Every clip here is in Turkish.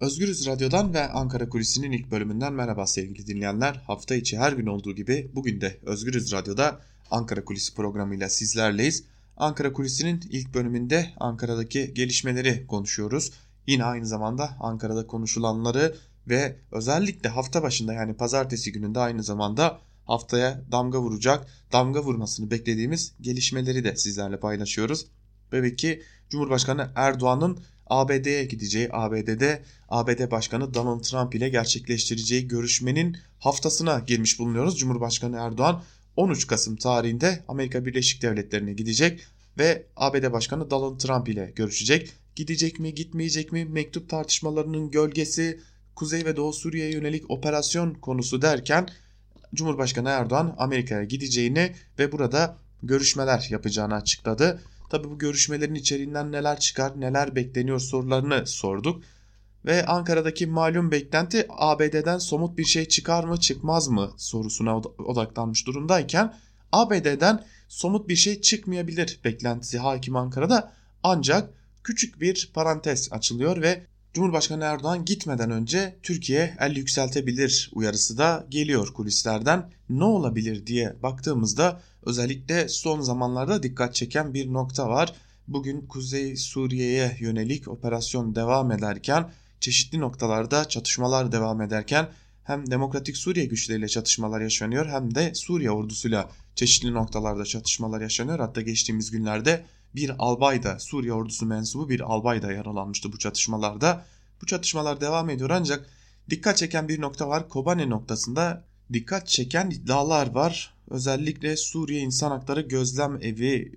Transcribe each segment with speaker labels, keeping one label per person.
Speaker 1: Özgürüz Radyo'dan ve Ankara Kulisi'nin ilk bölümünden merhaba sevgili dinleyenler. Hafta içi her gün olduğu gibi bugün de Özgürüz Radyo'da Ankara Kulisi programıyla sizlerleyiz. Ankara Kulisi'nin ilk bölümünde Ankara'daki gelişmeleri konuşuyoruz. Yine aynı zamanda Ankara'da konuşulanları ve özellikle hafta başında yani pazartesi gününde aynı zamanda haftaya damga vuracak, damga vurmasını beklediğimiz gelişmeleri de sizlerle paylaşıyoruz. Tabii ki Cumhurbaşkanı Erdoğan'ın ABD'ye gideceği, ABD'de ABD Başkanı Donald Trump ile gerçekleştireceği görüşmenin haftasına girmiş bulunuyoruz. Cumhurbaşkanı Erdoğan 13 Kasım tarihinde Amerika Birleşik Devletleri'ne gidecek ve ABD Başkanı Donald Trump ile görüşecek. Gidecek mi, gitmeyecek mi? Mektup tartışmalarının gölgesi, Kuzey ve Doğu Suriye'ye yönelik operasyon konusu derken Cumhurbaşkanı Erdoğan Amerika'ya gideceğini ve burada görüşmeler yapacağını açıkladı. Tabi bu görüşmelerin içeriğinden neler çıkar, neler bekleniyor sorularını sorduk. Ve Ankara'daki malum beklenti ABD'den somut bir şey çıkar mı çıkmaz mı sorusuna odaklanmış durumdayken ABD'den somut bir şey çıkmayabilir beklentisi hakim Ankara'da ancak küçük bir parantez açılıyor ve Cumhurbaşkanı Erdoğan gitmeden önce Türkiye el yükseltebilir uyarısı da geliyor kulislerden. Ne olabilir diye baktığımızda özellikle son zamanlarda dikkat çeken bir nokta var. Bugün Kuzey Suriye'ye yönelik operasyon devam ederken çeşitli noktalarda çatışmalar devam ederken hem Demokratik Suriye güçleriyle çatışmalar yaşanıyor hem de Suriye ordusuyla çeşitli noktalarda çatışmalar yaşanıyor. Hatta geçtiğimiz günlerde bir albay da Suriye ordusu mensubu bir albay da yaralanmıştı bu çatışmalarda. Bu çatışmalar devam ediyor ancak dikkat çeken bir nokta var. Kobane noktasında dikkat çeken iddialar var. Özellikle Suriye İnsan Hakları Gözlem Evi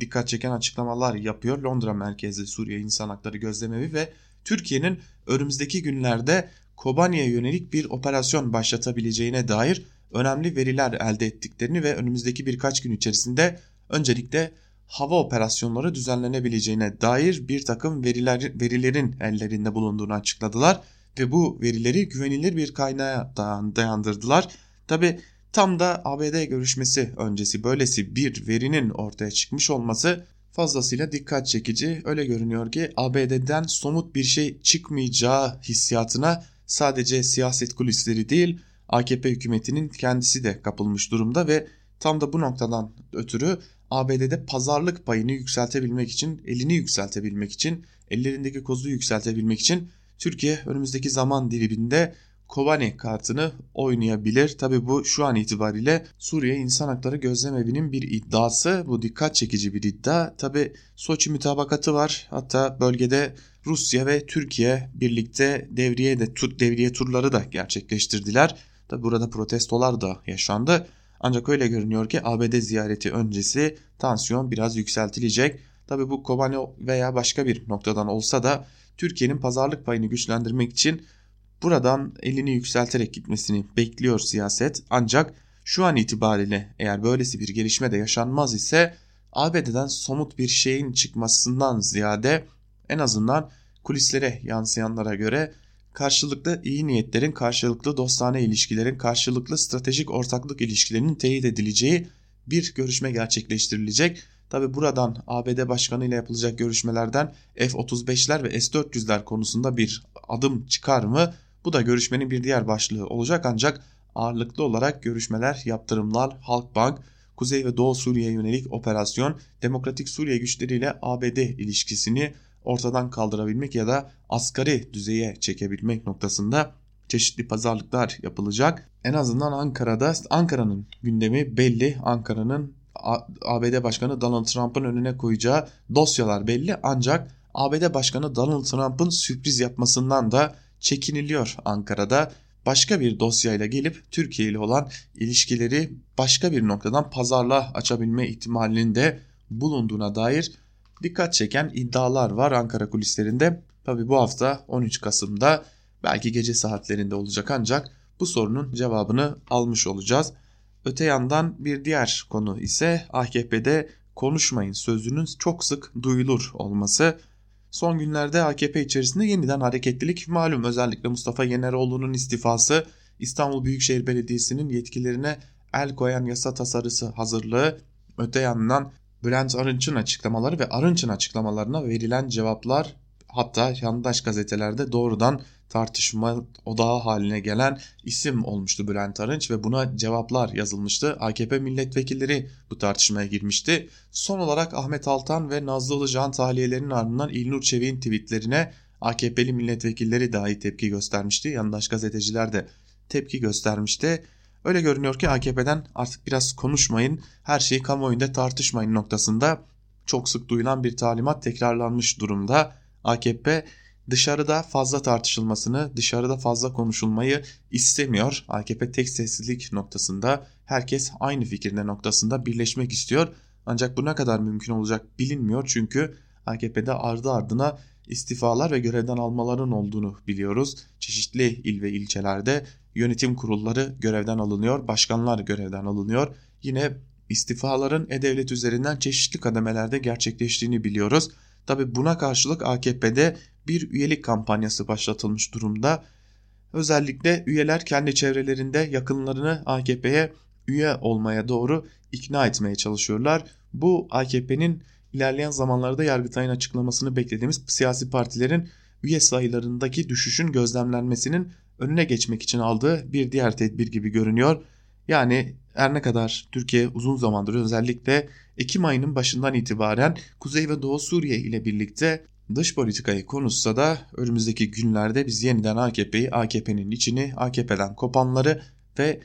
Speaker 1: dikkat çeken açıklamalar yapıyor. Londra merkezli Suriye İnsan Hakları Gözlem Evi ve Türkiye'nin önümüzdeki günlerde Kobane'ye yönelik bir operasyon başlatabileceğine dair önemli veriler elde ettiklerini ve önümüzdeki birkaç gün içerisinde öncelikle hava operasyonları düzenlenebileceğine dair bir takım veriler, verilerin ellerinde bulunduğunu açıkladılar ve bu verileri güvenilir bir kaynağa dayandırdılar. Tabi tam da ABD görüşmesi öncesi böylesi bir verinin ortaya çıkmış olması fazlasıyla dikkat çekici. Öyle görünüyor ki ABD'den somut bir şey çıkmayacağı hissiyatına sadece siyaset kulisleri değil AKP hükümetinin kendisi de kapılmış durumda ve tam da bu noktadan ötürü ABD'de pazarlık payını yükseltebilmek için, elini yükseltebilmek için, ellerindeki kozu yükseltebilmek için Türkiye önümüzdeki zaman diliminde Kobane kartını oynayabilir. Tabi bu şu an itibariyle Suriye İnsan Hakları Gözlemevi'nin bir iddiası. Bu dikkat çekici bir iddia. Tabi Soçi mütabakatı var. Hatta bölgede Rusya ve Türkiye birlikte devriye de devriye turları da gerçekleştirdiler. Tabi burada protestolar da yaşandı. Ancak öyle görünüyor ki ABD ziyareti öncesi tansiyon biraz yükseltilecek. Tabi bu Kobane veya başka bir noktadan olsa da Türkiye'nin pazarlık payını güçlendirmek için buradan elini yükselterek gitmesini bekliyor siyaset. Ancak şu an itibariyle eğer böylesi bir gelişme de yaşanmaz ise ABD'den somut bir şeyin çıkmasından ziyade en azından kulislere yansıyanlara göre karşılıklı iyi niyetlerin, karşılıklı dostane ilişkilerin, karşılıklı stratejik ortaklık ilişkilerinin teyit edileceği bir görüşme gerçekleştirilecek. Tabi buradan ABD Başkanı ile yapılacak görüşmelerden F-35'ler ve S-400'ler konusunda bir adım çıkar mı? Bu da görüşmenin bir diğer başlığı olacak ancak ağırlıklı olarak görüşmeler, yaptırımlar, Halkbank, Kuzey ve Doğu Suriye'ye yönelik operasyon, Demokratik Suriye güçleriyle ABD ilişkisini ortadan kaldırabilmek ya da asgari düzeye çekebilmek noktasında çeşitli pazarlıklar yapılacak. En azından Ankara'da Ankara'nın gündemi belli. Ankara'nın ABD Başkanı Donald Trump'ın önüne koyacağı dosyalar belli ancak ABD Başkanı Donald Trump'ın sürpriz yapmasından da çekiniliyor Ankara'da. Başka bir dosyayla gelip Türkiye ile olan ilişkileri başka bir noktadan pazarla açabilme ihtimalinin de bulunduğuna dair dikkat çeken iddialar var Ankara kulislerinde. Tabi bu hafta 13 Kasım'da belki gece saatlerinde olacak ancak bu sorunun cevabını almış olacağız. Öte yandan bir diğer konu ise AKP'de konuşmayın sözünün çok sık duyulur olması. Son günlerde AKP içerisinde yeniden hareketlilik malum özellikle Mustafa Yeneroğlu'nun istifası, İstanbul Büyükşehir Belediyesi'nin yetkilerine el koyan yasa tasarısı hazırlığı, öte yandan Bülent Arınç'ın açıklamaları ve Arınç'ın açıklamalarına verilen cevaplar hatta yandaş gazetelerde doğrudan tartışma odağı haline gelen isim olmuştu Bülent Arınç ve buna cevaplar yazılmıştı. AKP milletvekilleri bu tartışmaya girmişti. Son olarak Ahmet Altan ve Nazlı Ilıcan tahliyelerinin ardından İlnur Çevik'in tweetlerine AKP'li milletvekilleri dahi tepki göstermişti. Yandaş gazeteciler de tepki göstermişti. Öyle görünüyor ki AKP'den artık biraz konuşmayın, her şeyi kamuoyunda tartışmayın noktasında çok sık duyulan bir talimat tekrarlanmış durumda. AKP dışarıda fazla tartışılmasını, dışarıda fazla konuşulmayı istemiyor. AKP tek sessizlik noktasında, herkes aynı fikirde noktasında birleşmek istiyor. Ancak bu ne kadar mümkün olacak bilinmiyor çünkü AKP'de ardı ardına istifalar ve görevden almaların olduğunu biliyoruz. Çeşitli il ve ilçelerde yönetim kurulları görevden alınıyor, başkanlar görevden alınıyor. Yine istifaların E-Devlet üzerinden çeşitli kademelerde gerçekleştiğini biliyoruz. Tabi buna karşılık AKP'de bir üyelik kampanyası başlatılmış durumda. Özellikle üyeler kendi çevrelerinde yakınlarını AKP'ye üye olmaya doğru ikna etmeye çalışıyorlar. Bu AKP'nin ilerleyen zamanlarda Yargıtay'ın açıklamasını beklediğimiz siyasi partilerin üye sayılarındaki düşüşün gözlemlenmesinin önüne geçmek için aldığı bir diğer tedbir gibi görünüyor. Yani her ne kadar Türkiye uzun zamandır özellikle Ekim ayının başından itibaren Kuzey ve Doğu Suriye ile birlikte dış politikayı konuşsa da önümüzdeki günlerde biz yeniden AKP'yi, AKP'nin içini, AKP'den kopanları ve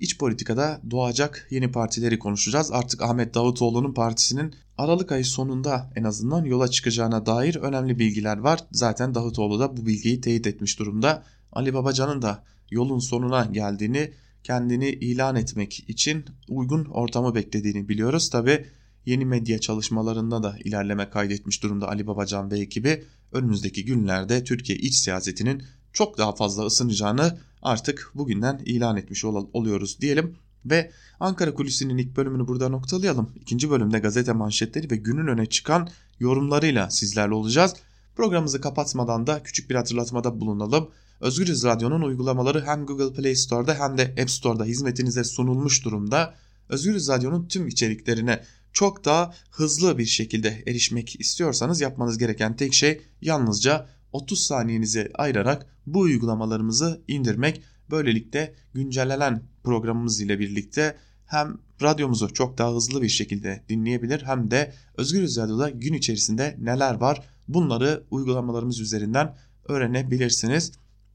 Speaker 1: iç politikada doğacak yeni partileri konuşacağız. Artık Ahmet Davutoğlu'nun partisinin Aralık ayı sonunda en azından yola çıkacağına dair önemli bilgiler var. Zaten Davutoğlu da bu bilgiyi teyit etmiş durumda. Ali Babacan'ın da yolun sonuna geldiğini, kendini ilan etmek için uygun ortamı beklediğini biliyoruz. Tabi yeni medya çalışmalarında da ilerleme kaydetmiş durumda Ali Babacan ve ekibi. Önümüzdeki günlerde Türkiye iç siyasetinin çok daha fazla ısınacağını artık bugünden ilan etmiş ol oluyoruz diyelim. Ve Ankara Kulisi'nin ilk bölümünü burada noktalayalım. İkinci bölümde gazete manşetleri ve günün öne çıkan yorumlarıyla sizlerle olacağız. Programımızı kapatmadan da küçük bir hatırlatmada bulunalım. Özgürüz Radyo'nun uygulamaları hem Google Play Store'da hem de App Store'da hizmetinize sunulmuş durumda. Özgürüz Radyo'nun tüm içeriklerine çok daha hızlı bir şekilde erişmek istiyorsanız yapmanız gereken tek şey yalnızca 30 saniyenizi ayırarak bu uygulamalarımızı indirmek. Böylelikle güncellenen programımız ile birlikte hem radyomuzu çok daha hızlı bir şekilde dinleyebilir hem de Özgür Radyo'da gün içerisinde neler var bunları uygulamalarımız üzerinden öğrenebilirsiniz.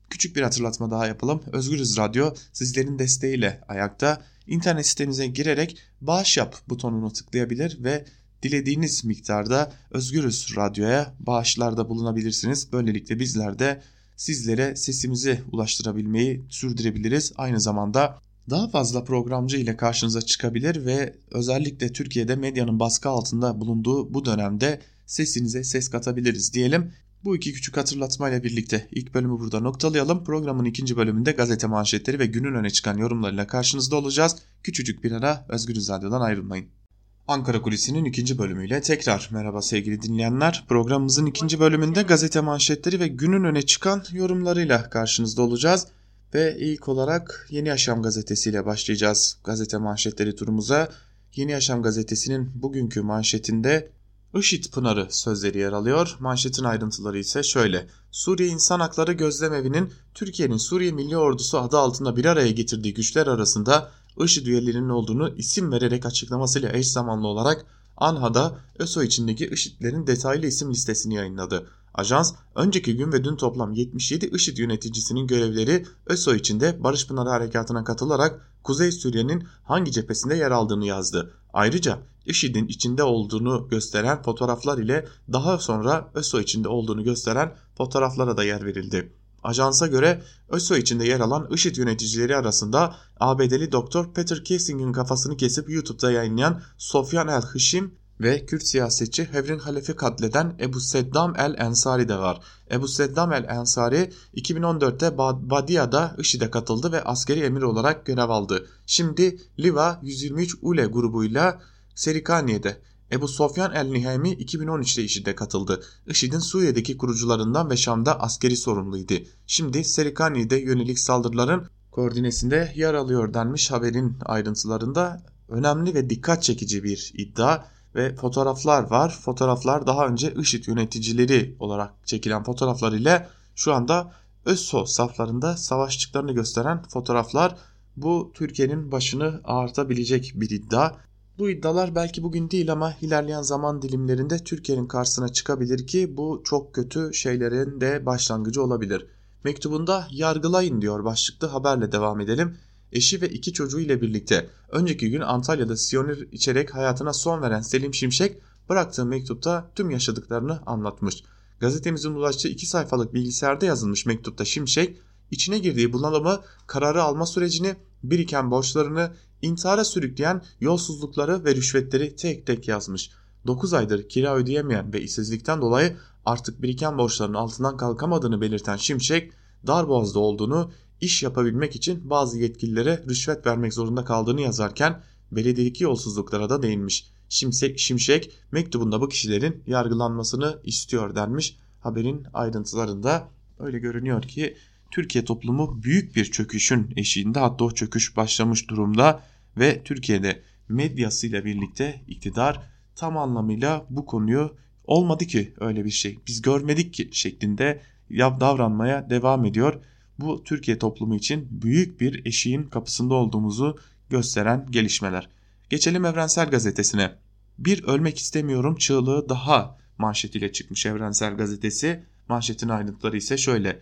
Speaker 1: Küçük bir hatırlatma daha yapalım. Özgürüz Radyo sizlerin desteğiyle ayakta. İnternet sitemize girerek bağış yap butonunu tıklayabilir ve dilediğiniz miktarda Özgürüz Radyo'ya bağışlarda bulunabilirsiniz. Böylelikle bizler de sizlere sesimizi ulaştırabilmeyi sürdürebiliriz. Aynı zamanda daha fazla programcı ile karşınıza çıkabilir ve özellikle Türkiye'de medyanın baskı altında bulunduğu bu dönemde sesinize ses katabiliriz diyelim. Bu iki küçük hatırlatmayla birlikte ilk bölümü burada noktalayalım. Programın ikinci bölümünde gazete manşetleri ve günün öne çıkan yorumlarıyla karşınızda olacağız. Küçücük bir ara Özgür Radyo'dan ayrılmayın. Ankara Kulisi'nin ikinci bölümüyle tekrar merhaba sevgili dinleyenler. Programımızın ikinci bölümünde gazete manşetleri ve günün öne çıkan yorumlarıyla karşınızda olacağız. Ve ilk olarak Yeni Yaşam gazetesiyle başlayacağız gazete manşetleri turumuza. Yeni Yaşam gazetesinin bugünkü manşetinde IŞİD Pınarı sözleri yer alıyor. Manşetin ayrıntıları ise şöyle. Suriye İnsan Hakları Gözlemevi'nin Türkiye'nin Suriye Milli Ordusu adı altında bir araya getirdiği güçler arasında IŞİD üyelerinin olduğunu isim vererek açıklamasıyla eş zamanlı olarak ANHA'da ÖSO içindeki IŞİD'lerin detaylı isim listesini yayınladı. Ajans önceki gün ve dün toplam 77 IŞİD yöneticisinin görevleri ÖSO içinde Barış Pınarı Harekatı'na katılarak Kuzey Suriye'nin hangi cephesinde yer aldığını yazdı. Ayrıca IŞİD'in içinde olduğunu gösteren fotoğraflar ile daha sonra ÖSO içinde olduğunu gösteren fotoğraflara da yer verildi. Ajansa göre ÖSO içinde yer alan IŞİD yöneticileri arasında ABD'li doktor Peter Kiesing'in kafasını kesip YouTube'da yayınlayan Sofyan el-Hışim ve Kürt siyasetçi Hevrin Halef'i katleden Ebu Seddam el-Ensari de var. Ebu Seddam el-Ensari 2014'te Badia'da IŞİD'e katıldı ve askeri emir olarak görev aldı. Şimdi Liva 123 Ule grubuyla Serikaniye'de. Ebu Sofyan el-Nihemi 2013'te IŞİD'e katıldı. IŞİD'in Suriye'deki kurucularından ve Şam'da askeri sorumluydu. Şimdi Serikaniye'de yönelik saldırıların koordinesinde yer alıyor denmiş haberin ayrıntılarında önemli ve dikkat çekici bir iddia ve fotoğraflar var. Fotoğraflar daha önce IŞİD yöneticileri olarak çekilen fotoğraflar ile şu anda ÖSO saflarında savaşçıklarını gösteren fotoğraflar bu Türkiye'nin başını ağartabilecek bir iddia. Bu iddialar belki bugün değil ama ilerleyen zaman dilimlerinde Türkiye'nin karşısına çıkabilir ki bu çok kötü şeylerin de başlangıcı olabilir. Mektubunda yargılayın diyor başlıklı haberle devam edelim. Eşi ve iki çocuğu ile birlikte önceki gün Antalya'da Siyonir içerek hayatına son veren Selim Şimşek bıraktığı mektupta tüm yaşadıklarını anlatmış. Gazetemizin ulaştığı iki sayfalık bilgisayarda yazılmış mektupta Şimşek içine girdiği bunalımı, kararı alma sürecini, biriken borçlarını, intihara sürükleyen yolsuzlukları ve rüşvetleri tek tek yazmış. 9 aydır kira ödeyemeyen ve işsizlikten dolayı artık biriken borçların altından kalkamadığını belirten Şimşek, darboğazda olduğunu, iş yapabilmek için bazı yetkililere rüşvet vermek zorunda kaldığını yazarken belediyedeki yolsuzluklara da değinmiş. Şimşek, Şimşek mektubunda bu kişilerin yargılanmasını istiyor denmiş. Haberin ayrıntılarında öyle görünüyor ki Türkiye toplumu büyük bir çöküşün eşiğinde hatta o çöküş başlamış durumda ve Türkiye'de medyasıyla birlikte iktidar tam anlamıyla bu konuyu olmadı ki öyle bir şey biz görmedik ki şeklinde davranmaya devam ediyor. Bu Türkiye toplumu için büyük bir eşiğin kapısında olduğumuzu gösteren gelişmeler. Geçelim Evrensel Gazetesi'ne. Bir ölmek istemiyorum çığlığı daha manşetiyle çıkmış Evrensel Gazetesi. Manşetin ayrıntıları ise şöyle.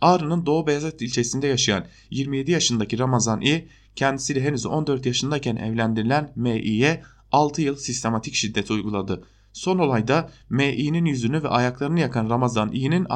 Speaker 1: Ağrı'nın Doğu Beyazıt ilçesinde yaşayan 27 yaşındaki Ramazan İ, kendisiyle henüz 14 yaşındayken evlendirilen M.İ'ye 6 yıl sistematik şiddet uyguladı. Son olayda M.İ'nin yüzünü ve ayaklarını yakan Ramazan İ'nin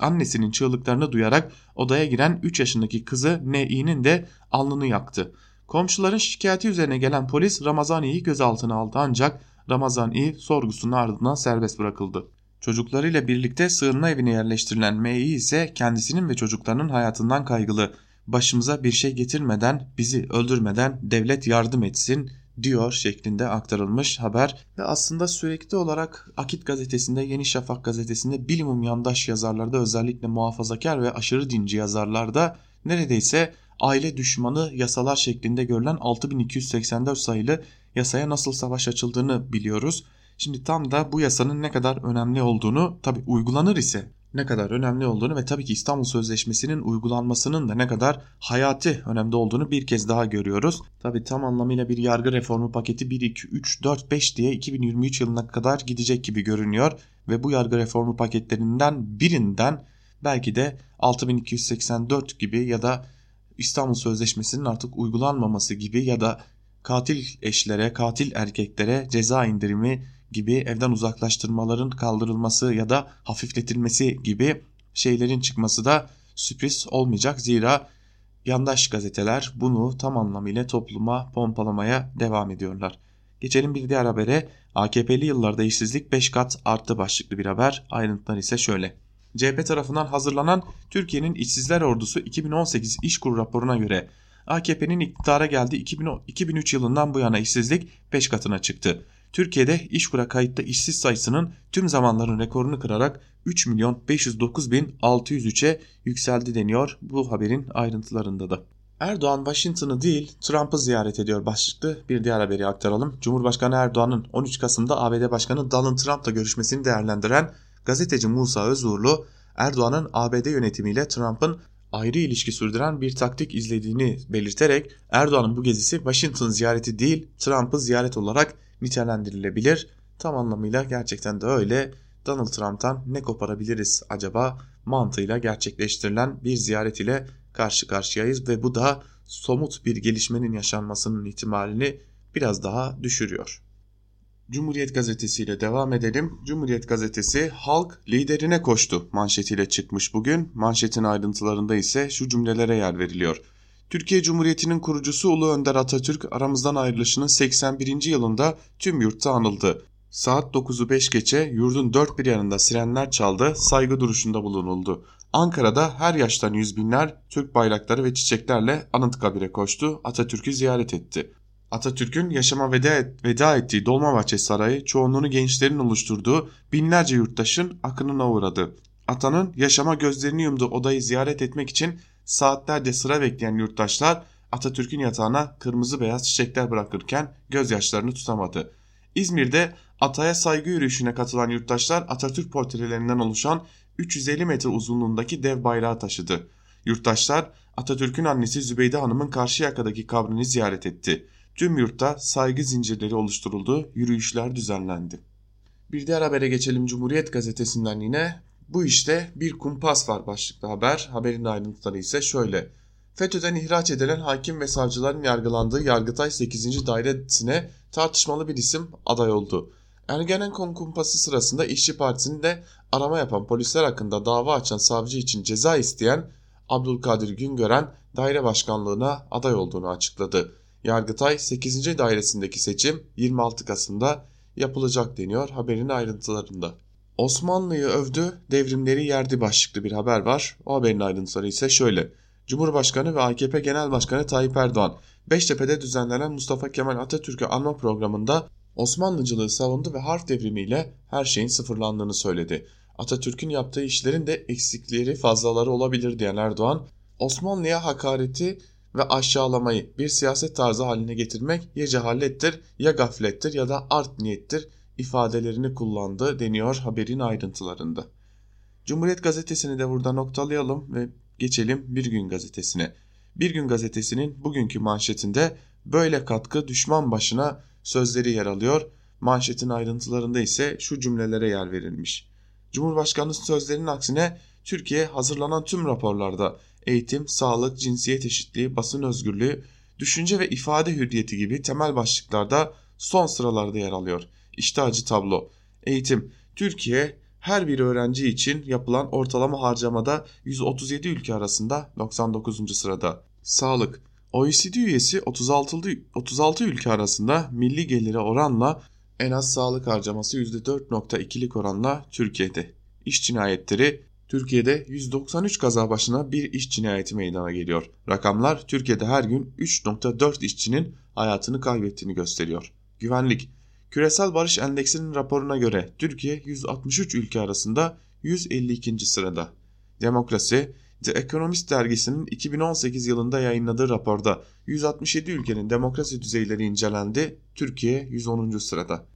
Speaker 1: annesinin çığlıklarını duyarak odaya giren 3 yaşındaki kızı N.İ'nin de alnını yaktı. Komşuların şikayeti üzerine gelen polis Ramazan İ'yi gözaltına aldı ancak Ramazan İ sorgusunun ardından serbest bırakıldı. Çocuklarıyla birlikte sığınma evine yerleştirilen M.İ ise kendisinin ve çocuklarının hayatından kaygılı. Başımıza bir şey getirmeden, bizi öldürmeden devlet yardım etsin diyor şeklinde aktarılmış haber ve aslında sürekli olarak Akit gazetesinde, Yeni Şafak gazetesinde bilimum yandaş yazarlarda özellikle muhafazakar ve aşırı dinci yazarlarda neredeyse aile düşmanı yasalar şeklinde görülen 6284 sayılı yasaya nasıl savaş açıldığını biliyoruz. Şimdi tam da bu yasanın ne kadar önemli olduğunu tabi uygulanır ise ne kadar önemli olduğunu ve tabii ki İstanbul Sözleşmesi'nin uygulanmasının da ne kadar hayati önemli olduğunu bir kez daha görüyoruz. Tabii tam anlamıyla bir yargı reformu paketi 1, 2, 3, 4, 5 diye 2023 yılına kadar gidecek gibi görünüyor. Ve bu yargı reformu paketlerinden birinden belki de 6284 gibi ya da İstanbul Sözleşmesi'nin artık uygulanmaması gibi ya da katil eşlere, katil erkeklere ceza indirimi gibi evden uzaklaştırmaların kaldırılması ya da hafifletilmesi gibi şeylerin çıkması da sürpriz olmayacak. Zira yandaş gazeteler bunu tam anlamıyla topluma pompalamaya devam ediyorlar. Geçelim bir diğer habere. AKP'li yıllarda işsizlik 5 kat arttı başlıklı bir haber. Ayrıntılar ise şöyle. CHP tarafından hazırlanan Türkiye'nin İşsizler Ordusu 2018 İşkur raporuna göre AKP'nin iktidara geldiği 2003 yılından bu yana işsizlik 5 katına çıktı. Türkiye'de işkura kayıtta işsiz sayısının tüm zamanların rekorunu kırarak 3 milyon 509 bin 603'e yükseldi deniyor bu haberin ayrıntılarında da. Erdoğan Washington'ı değil Trump'ı ziyaret ediyor başlıklı bir diğer haberi aktaralım. Cumhurbaşkanı Erdoğan'ın 13 Kasım'da ABD Başkanı Donald Trump'la görüşmesini değerlendiren gazeteci Musa Özurlu, Erdoğan'ın ABD yönetimiyle Trump'ın ayrı ilişki sürdüren bir taktik izlediğini belirterek Erdoğan'ın bu gezisi Washington ziyareti değil Trump'ı ziyaret olarak nitelendirilebilir. Tam anlamıyla gerçekten de öyle. Donald Trump'tan ne koparabiliriz acaba mantığıyla gerçekleştirilen bir ziyaret ile karşı karşıyayız ve bu da somut bir gelişmenin yaşanmasının ihtimalini biraz daha düşürüyor. Cumhuriyet Gazetesi ile devam edelim. Cumhuriyet Gazetesi halk liderine koştu manşetiyle çıkmış bugün. Manşetin ayrıntılarında ise şu cümlelere yer veriliyor. Türkiye Cumhuriyeti'nin kurucusu Ulu Önder Atatürk aramızdan ayrılışının 81. yılında tüm yurtta anıldı. Saat 9'u 5 geçe yurdun dört bir yanında sirenler çaldı, saygı duruşunda bulunuldu. Ankara'da her yaştan yüz binler Türk bayrakları ve çiçeklerle Anıtkabir'e koştu, Atatürk'ü ziyaret etti. Atatürk'ün yaşama veda, et, veda ettiği Dolmabahçe Sarayı çoğunluğunu gençlerin oluşturduğu binlerce yurttaşın akınına uğradı. Atanın yaşama gözlerini yumduğu odayı ziyaret etmek için saatlerce sıra bekleyen yurttaşlar Atatürk'ün yatağına kırmızı beyaz çiçekler bırakırken gözyaşlarını tutamadı. İzmir'de Atay'a saygı yürüyüşüne katılan yurttaşlar Atatürk portrelerinden oluşan 350 metre uzunluğundaki dev bayrağı taşıdı. Yurttaşlar Atatürk'ün annesi Zübeyde Hanım'ın Karşıyaka'daki kabrini ziyaret etti. Tüm yurtta saygı zincirleri oluşturuldu, yürüyüşler düzenlendi. Bir diğer habere geçelim Cumhuriyet gazetesinden yine. Bu işte bir kumpas var başlıklı haber. Haberin ayrıntıları ise şöyle. FETÖ'den ihraç edilen hakim ve savcıların yargılandığı Yargıtay 8. Dairesi'ne tartışmalı bir isim aday oldu. Ergenekon kumpası sırasında İşçi Partisi'nin de arama yapan polisler hakkında dava açan savcı için ceza isteyen Abdülkadir Güngören daire başkanlığına aday olduğunu açıkladı. Yargıtay 8. dairesindeki seçim 26 Kasım'da yapılacak deniyor haberin ayrıntılarında. Osmanlı'yı övdü, devrimleri yerdi başlıklı bir haber var. O haberin ayrıntıları ise şöyle. Cumhurbaşkanı ve AKP Genel Başkanı Tayyip Erdoğan, Beştepe'de düzenlenen Mustafa Kemal Atatürk'ü anma programında Osmanlıcılığı savundu ve harf devrimiyle her şeyin sıfırlandığını söyledi. Atatürk'ün yaptığı işlerin de eksikleri fazlaları olabilir diyen Erdoğan, Osmanlı'ya hakareti ve aşağılamayı bir siyaset tarzı haline getirmek ya cehalettir ya gaflettir ya da art niyettir ifadelerini kullandı deniyor haberin ayrıntılarında. Cumhuriyet gazetesini de burada noktalayalım ve geçelim Bir Gün gazetesine. Bir Gün gazetesinin bugünkü manşetinde böyle katkı düşman başına sözleri yer alıyor. Manşetin ayrıntılarında ise şu cümlelere yer verilmiş. Cumhurbaşkanı sözlerinin aksine Türkiye hazırlanan tüm raporlarda eğitim, sağlık, cinsiyet eşitliği, basın özgürlüğü, düşünce ve ifade hürriyeti gibi temel başlıklarda son sıralarda yer alıyor. İşte tablo. Eğitim. Türkiye her bir öğrenci için yapılan ortalama harcamada 137 ülke arasında 99. sırada. Sağlık. OECD üyesi 36, 36 ülke arasında milli gelire oranla en az sağlık harcaması %4.2'lik oranla Türkiye'de. İş cinayetleri Türkiye'de 193 kaza başına bir iş cinayeti meydana geliyor. Rakamlar Türkiye'de her gün 3.4 işçinin hayatını kaybettiğini gösteriyor. Güvenlik Küresel Barış Endeksinin raporuna göre Türkiye 163 ülke arasında 152. sırada. Demokrasi The Economist dergisinin 2018 yılında yayınladığı raporda 167 ülkenin demokrasi düzeyleri incelendi, Türkiye 110. sırada.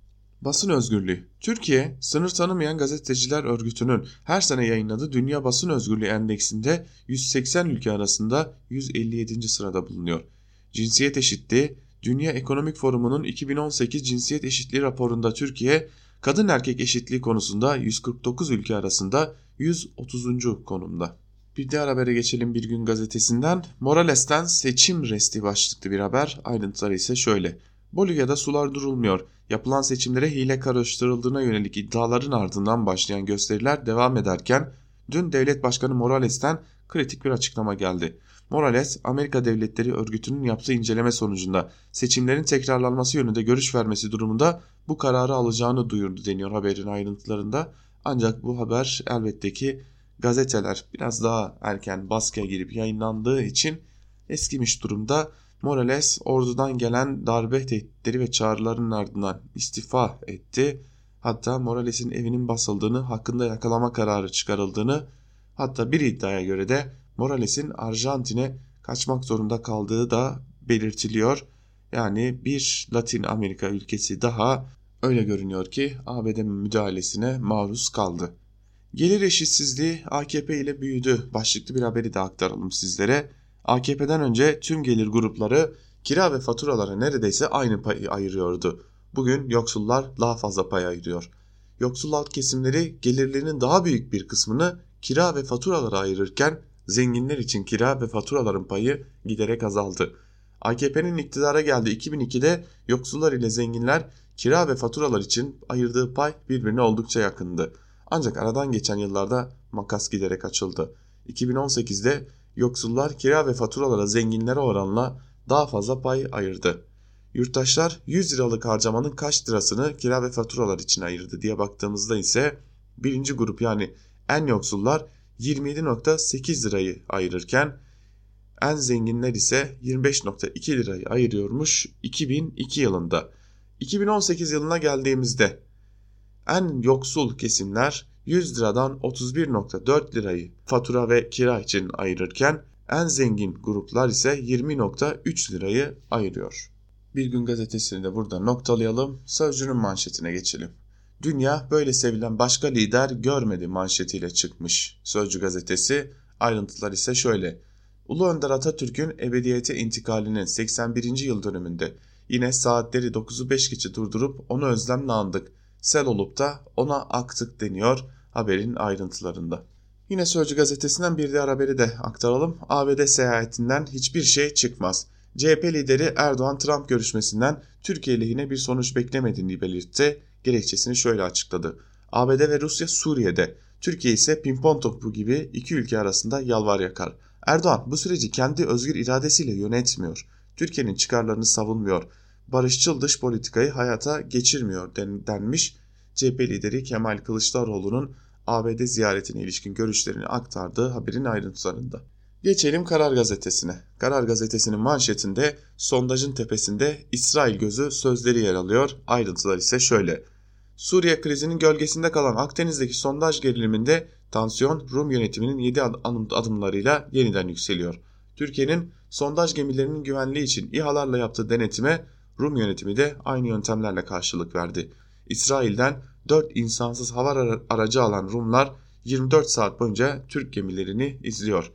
Speaker 1: Basın özgürlüğü Türkiye, sınır tanımayan gazeteciler örgütünün her sene yayınladığı Dünya Basın Özgürlüğü Endeksinde 180 ülke arasında 157. sırada bulunuyor. Cinsiyet eşitliği Dünya Ekonomik Forumu'nun 2018 cinsiyet eşitliği raporunda Türkiye, kadın erkek eşitliği konusunda 149 ülke arasında 130. konumda. Bir diğer habere geçelim bir gün gazetesinden. Morales'ten seçim resti başlıklı bir haber. Ayrıntıları ise şöyle. Bolivya'da sular durulmuyor. Yapılan seçimlere hile karıştırıldığına yönelik iddiaların ardından başlayan gösteriler devam ederken dün devlet başkanı Morales'ten kritik bir açıklama geldi. Morales, Amerika Devletleri Örgütü'nün yaptığı inceleme sonucunda seçimlerin tekrarlanması yönünde görüş vermesi durumunda bu kararı alacağını duyurdu deniyor haberin ayrıntılarında. Ancak bu haber elbette ki gazeteler biraz daha erken baskıya girip yayınlandığı için eskimiş durumda. Morales ordudan gelen darbe tehditleri ve çağrıların ardından istifa etti. Hatta Morales'in evinin basıldığını, hakkında yakalama kararı çıkarıldığını, hatta bir iddiaya göre de Morales'in Arjantin'e kaçmak zorunda kaldığı da belirtiliyor. Yani bir Latin Amerika ülkesi daha öyle görünüyor ki ABD müdahalesine maruz kaldı. Gelir eşitsizliği AKP ile büyüdü başlıklı bir haberi de aktaralım sizlere. AKP'den önce tüm gelir grupları kira ve faturalara neredeyse aynı payı ayırıyordu. Bugün yoksullar daha fazla pay ayırıyor. Yoksul alt kesimleri gelirlerinin daha büyük bir kısmını kira ve faturalara ayırırken zenginler için kira ve faturaların payı giderek azaldı. AKP'nin iktidara geldiği 2002'de yoksullar ile zenginler kira ve faturalar için ayırdığı pay birbirine oldukça yakındı. Ancak aradan geçen yıllarda makas giderek açıldı. 2018'de yoksullar kira ve faturalara zenginlere oranla daha fazla pay ayırdı. Yurttaşlar 100 liralık harcamanın kaç lirasını kira ve faturalar için ayırdı diye baktığımızda ise birinci grup yani en yoksullar 27.8 lirayı ayırırken en zenginler ise 25.2 lirayı ayırıyormuş 2002 yılında. 2018 yılına geldiğimizde en yoksul kesimler 100 liradan 31.4 lirayı fatura ve kira için ayırırken en zengin gruplar ise 20.3 lirayı ayırıyor. Bir Gün Gazetesi'ni de burada noktalayalım. Sözcünün manşetine geçelim. Dünya böyle sevilen başka lider görmedi manşetiyle çıkmış Sözcü gazetesi. Ayrıntılar ise şöyle. Ulu Önder Atatürk'ün ebediyete intikalinin 81. yıl dönümünde yine saatleri 9'u 5 geçe durdurup onu özlemle andık. Sel olup da ona aktık deniyor haberin ayrıntılarında. Yine Sözcü gazetesinden bir diğer haberi de aktaralım. ABD seyahatinden hiçbir şey çıkmaz. CHP lideri Erdoğan-Trump görüşmesinden Türkiye lehine bir sonuç beklemediğini belirtti. Gerekçesini şöyle açıkladı. ABD ve Rusya Suriye'de, Türkiye ise pimpon topu gibi iki ülke arasında yalvar yakar. Erdoğan bu süreci kendi özgür iradesiyle yönetmiyor. Türkiye'nin çıkarlarını savunmuyor. Barışçıl dış politikayı hayata geçirmiyor denmiş. CHP lideri Kemal Kılıçdaroğlu'nun ABD ziyaretine ilişkin görüşlerini aktardığı haberin ayrıntılarında. Geçelim Karar Gazetesi'ne. Karar Gazetesi'nin manşetinde sondajın tepesinde İsrail gözü sözleri yer alıyor. Ayrıntılar ise şöyle. Suriye krizinin gölgesinde kalan Akdeniz'deki sondaj geriliminde tansiyon Rum yönetiminin 7 adımlarıyla yeniden yükseliyor. Türkiye'nin sondaj gemilerinin güvenliği için İHA'larla yaptığı denetime Rum yönetimi de aynı yöntemlerle karşılık verdi. İsrail'den 4 insansız hava aracı alan Rumlar 24 saat boyunca Türk gemilerini izliyor.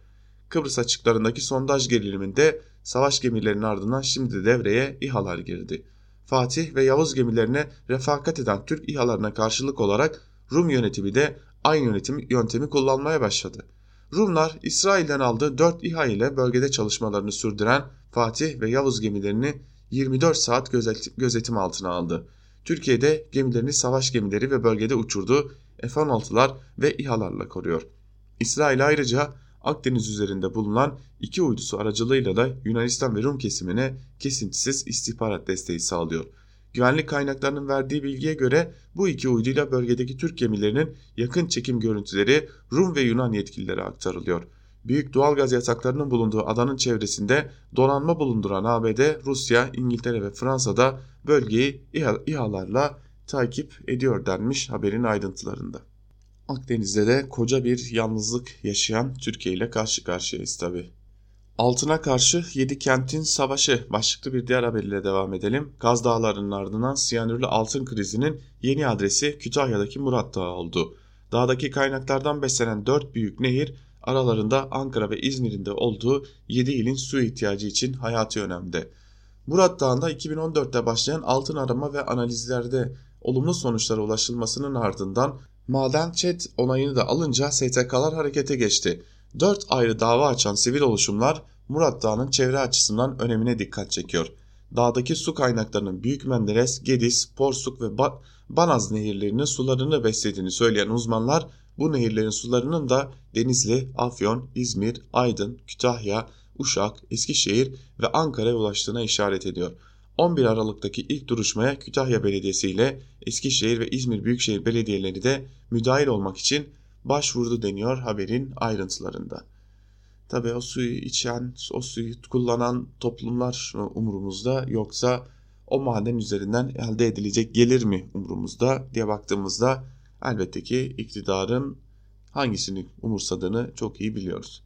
Speaker 1: Kıbrıs açıklarındaki sondaj geriliminde savaş gemilerinin ardından şimdi devreye İHA'lar girdi. Fatih ve Yavuz gemilerine refakat eden Türk İHA'larına karşılık olarak Rum yönetimi de aynı yönetim yöntemi kullanmaya başladı. Rumlar İsrail'den aldığı 4 İHA ile bölgede çalışmalarını sürdüren Fatih ve Yavuz gemilerini 24 saat gözetim altına aldı. Türkiye'de gemilerini savaş gemileri ve bölgede uçurduğu F-16'lar ve İHA'larla koruyor. İsrail ayrıca Akdeniz üzerinde bulunan iki uydusu aracılığıyla da Yunanistan ve Rum kesimine kesintisiz istihbarat desteği sağlıyor. Güvenlik kaynaklarının verdiği bilgiye göre bu iki uyduyla bölgedeki Türk gemilerinin yakın çekim görüntüleri Rum ve Yunan yetkililere aktarılıyor. Büyük doğal gaz yataklarının bulunduğu adanın çevresinde donanma bulunduran ABD, Rusya, İngiltere ve Fransa'da bölgeyi İHA, İHA'larla takip ediyor denmiş haberin ayrıntılarında. Akdeniz'de de koca bir yalnızlık yaşayan Türkiye ile karşı karşıyayız tabi. Altına karşı 7 kentin savaşı başlıklı bir diğer haberle devam edelim. Gaz Dağları'nın ardından siyanürlü altın krizinin yeni adresi Kütahya'daki Murat Dağı oldu. Dağdaki kaynaklardan beslenen 4 büyük nehir aralarında Ankara ve İzmir'in de olduğu 7 ilin su ihtiyacı için hayati önemde. Murat Dağı'nda 2014'te başlayan altın arama ve analizlerde olumlu sonuçlara ulaşılmasının ardından Maden Çet onayını da alınca STK'lar harekete geçti. Dört ayrı dava açan sivil oluşumlar Murat Dağı'nın çevre açısından önemine dikkat çekiyor. Dağdaki su kaynaklarının Büyük Menderes, Gediz, Porsuk ve ba Banaz nehirlerinin sularını beslediğini söyleyen uzmanlar bu nehirlerin sularının da Denizli, Afyon, İzmir, Aydın, Kütahya, Uşak, Eskişehir ve Ankara'ya ulaştığına işaret ediyor. 11 Aralık'taki ilk duruşmaya Kütahya Belediyesi ile Eskişehir ve İzmir Büyükşehir Belediyeleri de müdahil olmak için başvurdu deniyor haberin ayrıntılarında. Tabi o suyu içen, o suyu kullanan toplumlar umurumuzda yoksa o maden üzerinden elde edilecek gelir mi umurumuzda diye baktığımızda elbette ki iktidarın hangisini umursadığını çok iyi biliyoruz.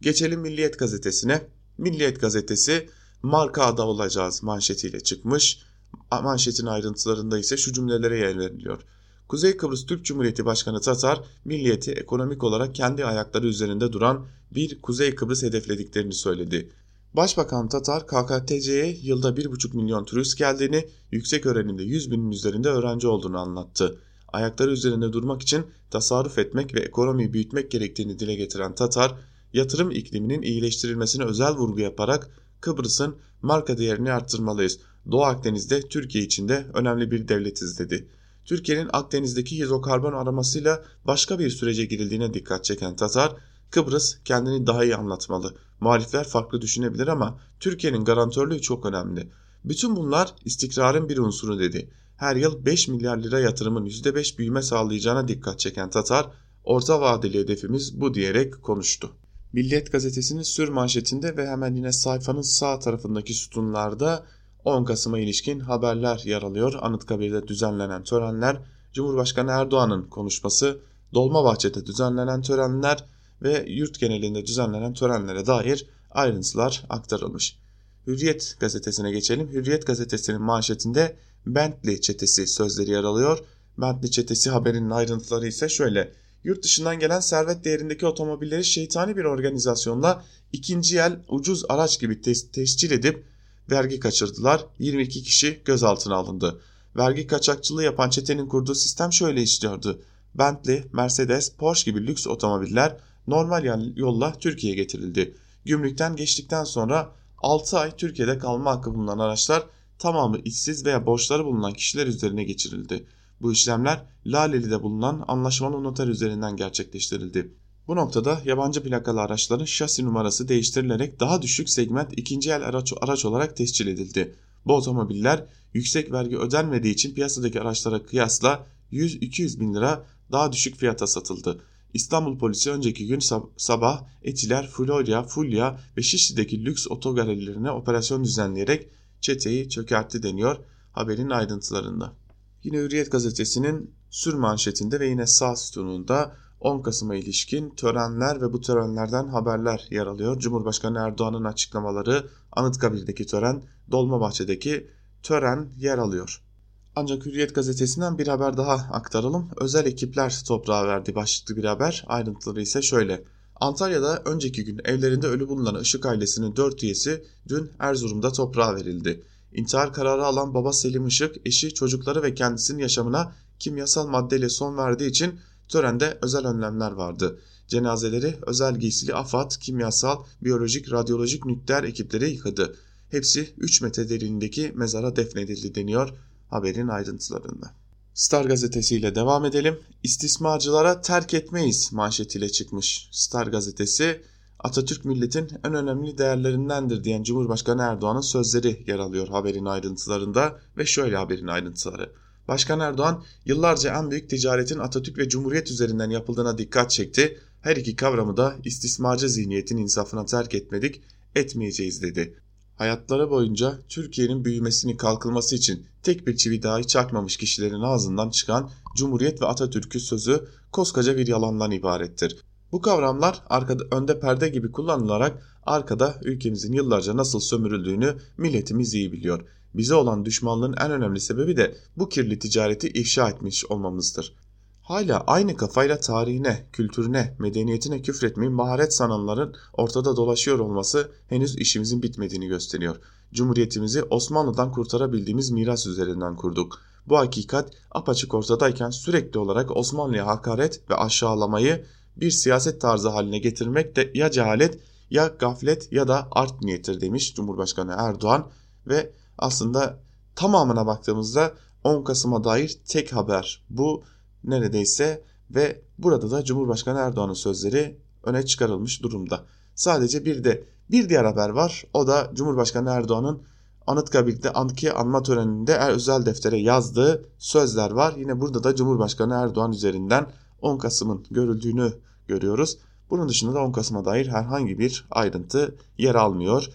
Speaker 1: Geçelim Milliyet gazetesine. Milliyet gazetesi marka ada olacağız manşetiyle çıkmış. Manşetin ayrıntılarında ise şu cümlelere yer veriliyor. Kuzey Kıbrıs Türk Cumhuriyeti Başkanı Tatar, milliyeti ekonomik olarak kendi ayakları üzerinde duran bir Kuzey Kıbrıs hedeflediklerini söyledi. Başbakan Tatar, KKTC'ye yılda 1,5 milyon turist geldiğini, yüksek öğrenimde 100 binin üzerinde öğrenci olduğunu anlattı. Ayakları üzerinde durmak için tasarruf etmek ve ekonomiyi büyütmek gerektiğini dile getiren Tatar, yatırım ikliminin iyileştirilmesine özel vurgu yaparak Kıbrıs'ın marka değerini arttırmalıyız. Doğu Akdeniz'de Türkiye için de önemli bir devletiz dedi. Türkiye'nin Akdeniz'deki hidrokarbon aramasıyla başka bir sürece girildiğine dikkat çeken Tatar, Kıbrıs kendini daha iyi anlatmalı. Muhalifler farklı düşünebilir ama Türkiye'nin garantörlüğü çok önemli. Bütün bunlar istikrarın bir unsuru dedi. Her yıl 5 milyar lira yatırımın %5 büyüme sağlayacağına dikkat çeken Tatar, orta vadeli hedefimiz bu diyerek konuştu. Milliyet gazetesinin sür manşetinde ve hemen yine sayfanın sağ tarafındaki sütunlarda 10 Kasım'a ilişkin haberler yer alıyor. Anıtkabir'de düzenlenen törenler, Cumhurbaşkanı Erdoğan'ın konuşması, Dolmabahçe'de düzenlenen törenler ve yurt genelinde düzenlenen törenlere dair ayrıntılar aktarılmış. Hürriyet gazetesine geçelim. Hürriyet gazetesinin manşetinde Bentley çetesi sözleri yer alıyor. Bentley çetesi haberinin ayrıntıları ise şöyle. Yurt dışından gelen servet değerindeki otomobilleri şeytani bir organizasyonla ikinci el ucuz araç gibi tes tescil edip vergi kaçırdılar. 22 kişi gözaltına alındı. Vergi kaçakçılığı yapan çetenin kurduğu sistem şöyle işliyordu. Bentley, Mercedes, Porsche gibi lüks otomobiller normal yolla Türkiye'ye getirildi. Gümrükten geçtikten sonra 6 ay Türkiye'de kalma hakkı bulunan araçlar tamamı işsiz veya borçları bulunan kişiler üzerine geçirildi. Bu işlemler Laleli'de bulunan anlaşmalı noter üzerinden gerçekleştirildi. Bu noktada yabancı plakalı araçların şasi numarası değiştirilerek daha düşük segment ikinci el araç, araç olarak tescil edildi. Bu otomobiller yüksek vergi ödenmediği için piyasadaki araçlara kıyasla 100-200 bin lira daha düşük fiyata satıldı. İstanbul polisi önceki gün sab sabah Etiler, Florya, Fulya ve Şişli'deki lüks otogalerilerine operasyon düzenleyerek çeteyi çökertti deniyor haberin ayrıntılarında. Yine Hürriyet gazetesinin sür manşetinde ve yine sağ sütununda 10 Kasım'a ilişkin törenler ve bu törenlerden haberler yer alıyor. Cumhurbaşkanı Erdoğan'ın açıklamaları, Anıtkabir'deki tören, Dolmabahçe'deki tören yer alıyor. Ancak Hürriyet gazetesinden bir haber daha aktaralım. Özel ekipler toprağa verdi başlıklı bir haber. Ayrıntıları ise şöyle. Antalya'da önceki gün evlerinde ölü bulunan Işık ailesinin 4 üyesi dün Erzurum'da toprağa verildi. İntihar kararı alan baba Selim Işık, eşi, çocukları ve kendisinin yaşamına kimyasal maddeyle son verdiği için törende özel önlemler vardı. Cenazeleri özel giysili AFAD, kimyasal, biyolojik, radyolojik nükleer ekipleri yıkadı. Hepsi 3 metre derinliğindeki mezara defnedildi deniyor haberin ayrıntılarında. Star gazetesiyle devam edelim. İstismarcılara terk etmeyiz manşetiyle çıkmış Star gazetesi Atatürk milletin en önemli değerlerindendir diyen Cumhurbaşkanı Erdoğan'ın sözleri yer alıyor haberin ayrıntılarında ve şöyle haberin ayrıntıları. Başkan Erdoğan yıllarca en büyük ticaretin Atatürk ve Cumhuriyet üzerinden yapıldığına dikkat çekti. Her iki kavramı da istismarcı zihniyetin insafına terk etmedik, etmeyeceğiz dedi. Hayatları boyunca Türkiye'nin büyümesini kalkılması için tek bir çivi dahi çakmamış kişilerin ağzından çıkan Cumhuriyet ve Atatürk'ü sözü koskoca bir yalandan ibarettir. Bu kavramlar arkada önde perde gibi kullanılarak arkada ülkemizin yıllarca nasıl sömürüldüğünü milletimiz iyi biliyor. Bize olan düşmanlığın en önemli sebebi de bu kirli ticareti ifşa etmiş olmamızdır. Hala aynı kafayla tarihine, kültürüne, medeniyetine küfretmeyi maharet sananların ortada dolaşıyor olması henüz işimizin bitmediğini gösteriyor. Cumhuriyetimizi Osmanlı'dan kurtarabildiğimiz miras üzerinden kurduk. Bu hakikat apaçık ortadayken sürekli olarak Osmanlı'ya hakaret ve aşağılamayı bir siyaset tarzı haline getirmek de ya cehalet ya gaflet ya da art niyettir demiş Cumhurbaşkanı Erdoğan ve aslında tamamına baktığımızda 10 Kasım'a dair tek haber bu neredeyse ve burada da Cumhurbaşkanı Erdoğan'ın sözleri öne çıkarılmış durumda. Sadece bir de bir diğer haber var. O da Cumhurbaşkanı Erdoğan'ın Anıtkabir'de anki anma töreninde er özel deftere yazdığı sözler var. Yine burada da Cumhurbaşkanı Erdoğan üzerinden 10 Kasım'ın görüldüğünü görüyoruz. Bunun dışında da 10 Kasım'a dair herhangi bir ayrıntı yer almıyor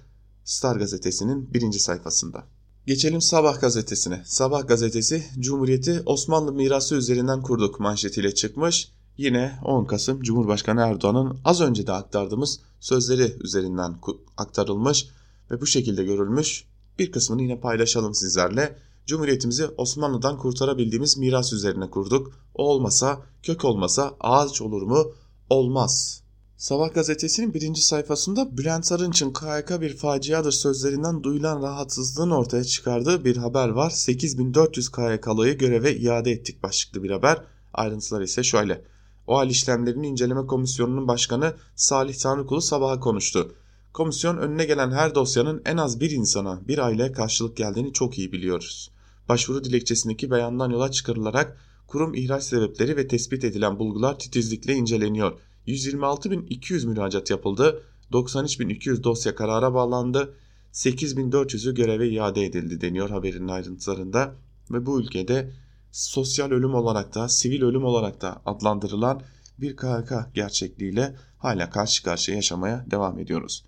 Speaker 1: Star gazetesinin birinci sayfasında. Geçelim Sabah gazetesine. Sabah gazetesi Cumhuriyeti Osmanlı mirası üzerinden kurduk manşetiyle çıkmış. Yine 10 Kasım Cumhurbaşkanı Erdoğan'ın az önce de aktardığımız sözleri üzerinden aktarılmış ve bu şekilde görülmüş. Bir kısmını yine paylaşalım sizlerle. Cumhuriyetimizi Osmanlı'dan kurtarabildiğimiz miras üzerine kurduk. O olmasa, kök olmasa ağaç olur mu? Olmaz. Sabah gazetesinin birinci sayfasında Bülent Arınç'ın KHK bir faciadır sözlerinden duyulan rahatsızlığın ortaya çıkardığı bir haber var. 8400 KHK'lıyı göreve iade ettik başlıklı bir haber. Ayrıntılar ise şöyle. O hal işlemlerini inceleme komisyonunun başkanı Salih Tanrıkulu sabaha konuştu. Komisyon önüne gelen her dosyanın en az bir insana, bir aileye karşılık geldiğini çok iyi biliyoruz. Başvuru dilekçesindeki beyandan yola çıkarılarak kurum ihraç sebepleri ve tespit edilen bulgular titizlikle inceleniyor. 126.200 müracaat yapıldı, 93.200 dosya karara bağlandı, 8.400'ü göreve iade edildi deniyor haberin ayrıntılarında ve bu ülkede sosyal ölüm olarak da sivil ölüm olarak da adlandırılan bir KHK gerçekliğiyle hala karşı karşıya yaşamaya devam ediyoruz.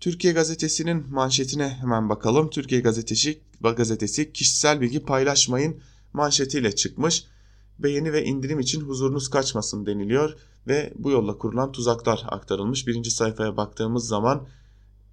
Speaker 1: Türkiye Gazetesi'nin manşetine hemen bakalım. Türkiye Gazetesi, gazetesi kişisel bilgi paylaşmayın manşetiyle çıkmış. Beğeni ve indirim için huzurunuz kaçmasın deniliyor ve bu yolla kurulan tuzaklar aktarılmış. Birinci sayfaya baktığımız zaman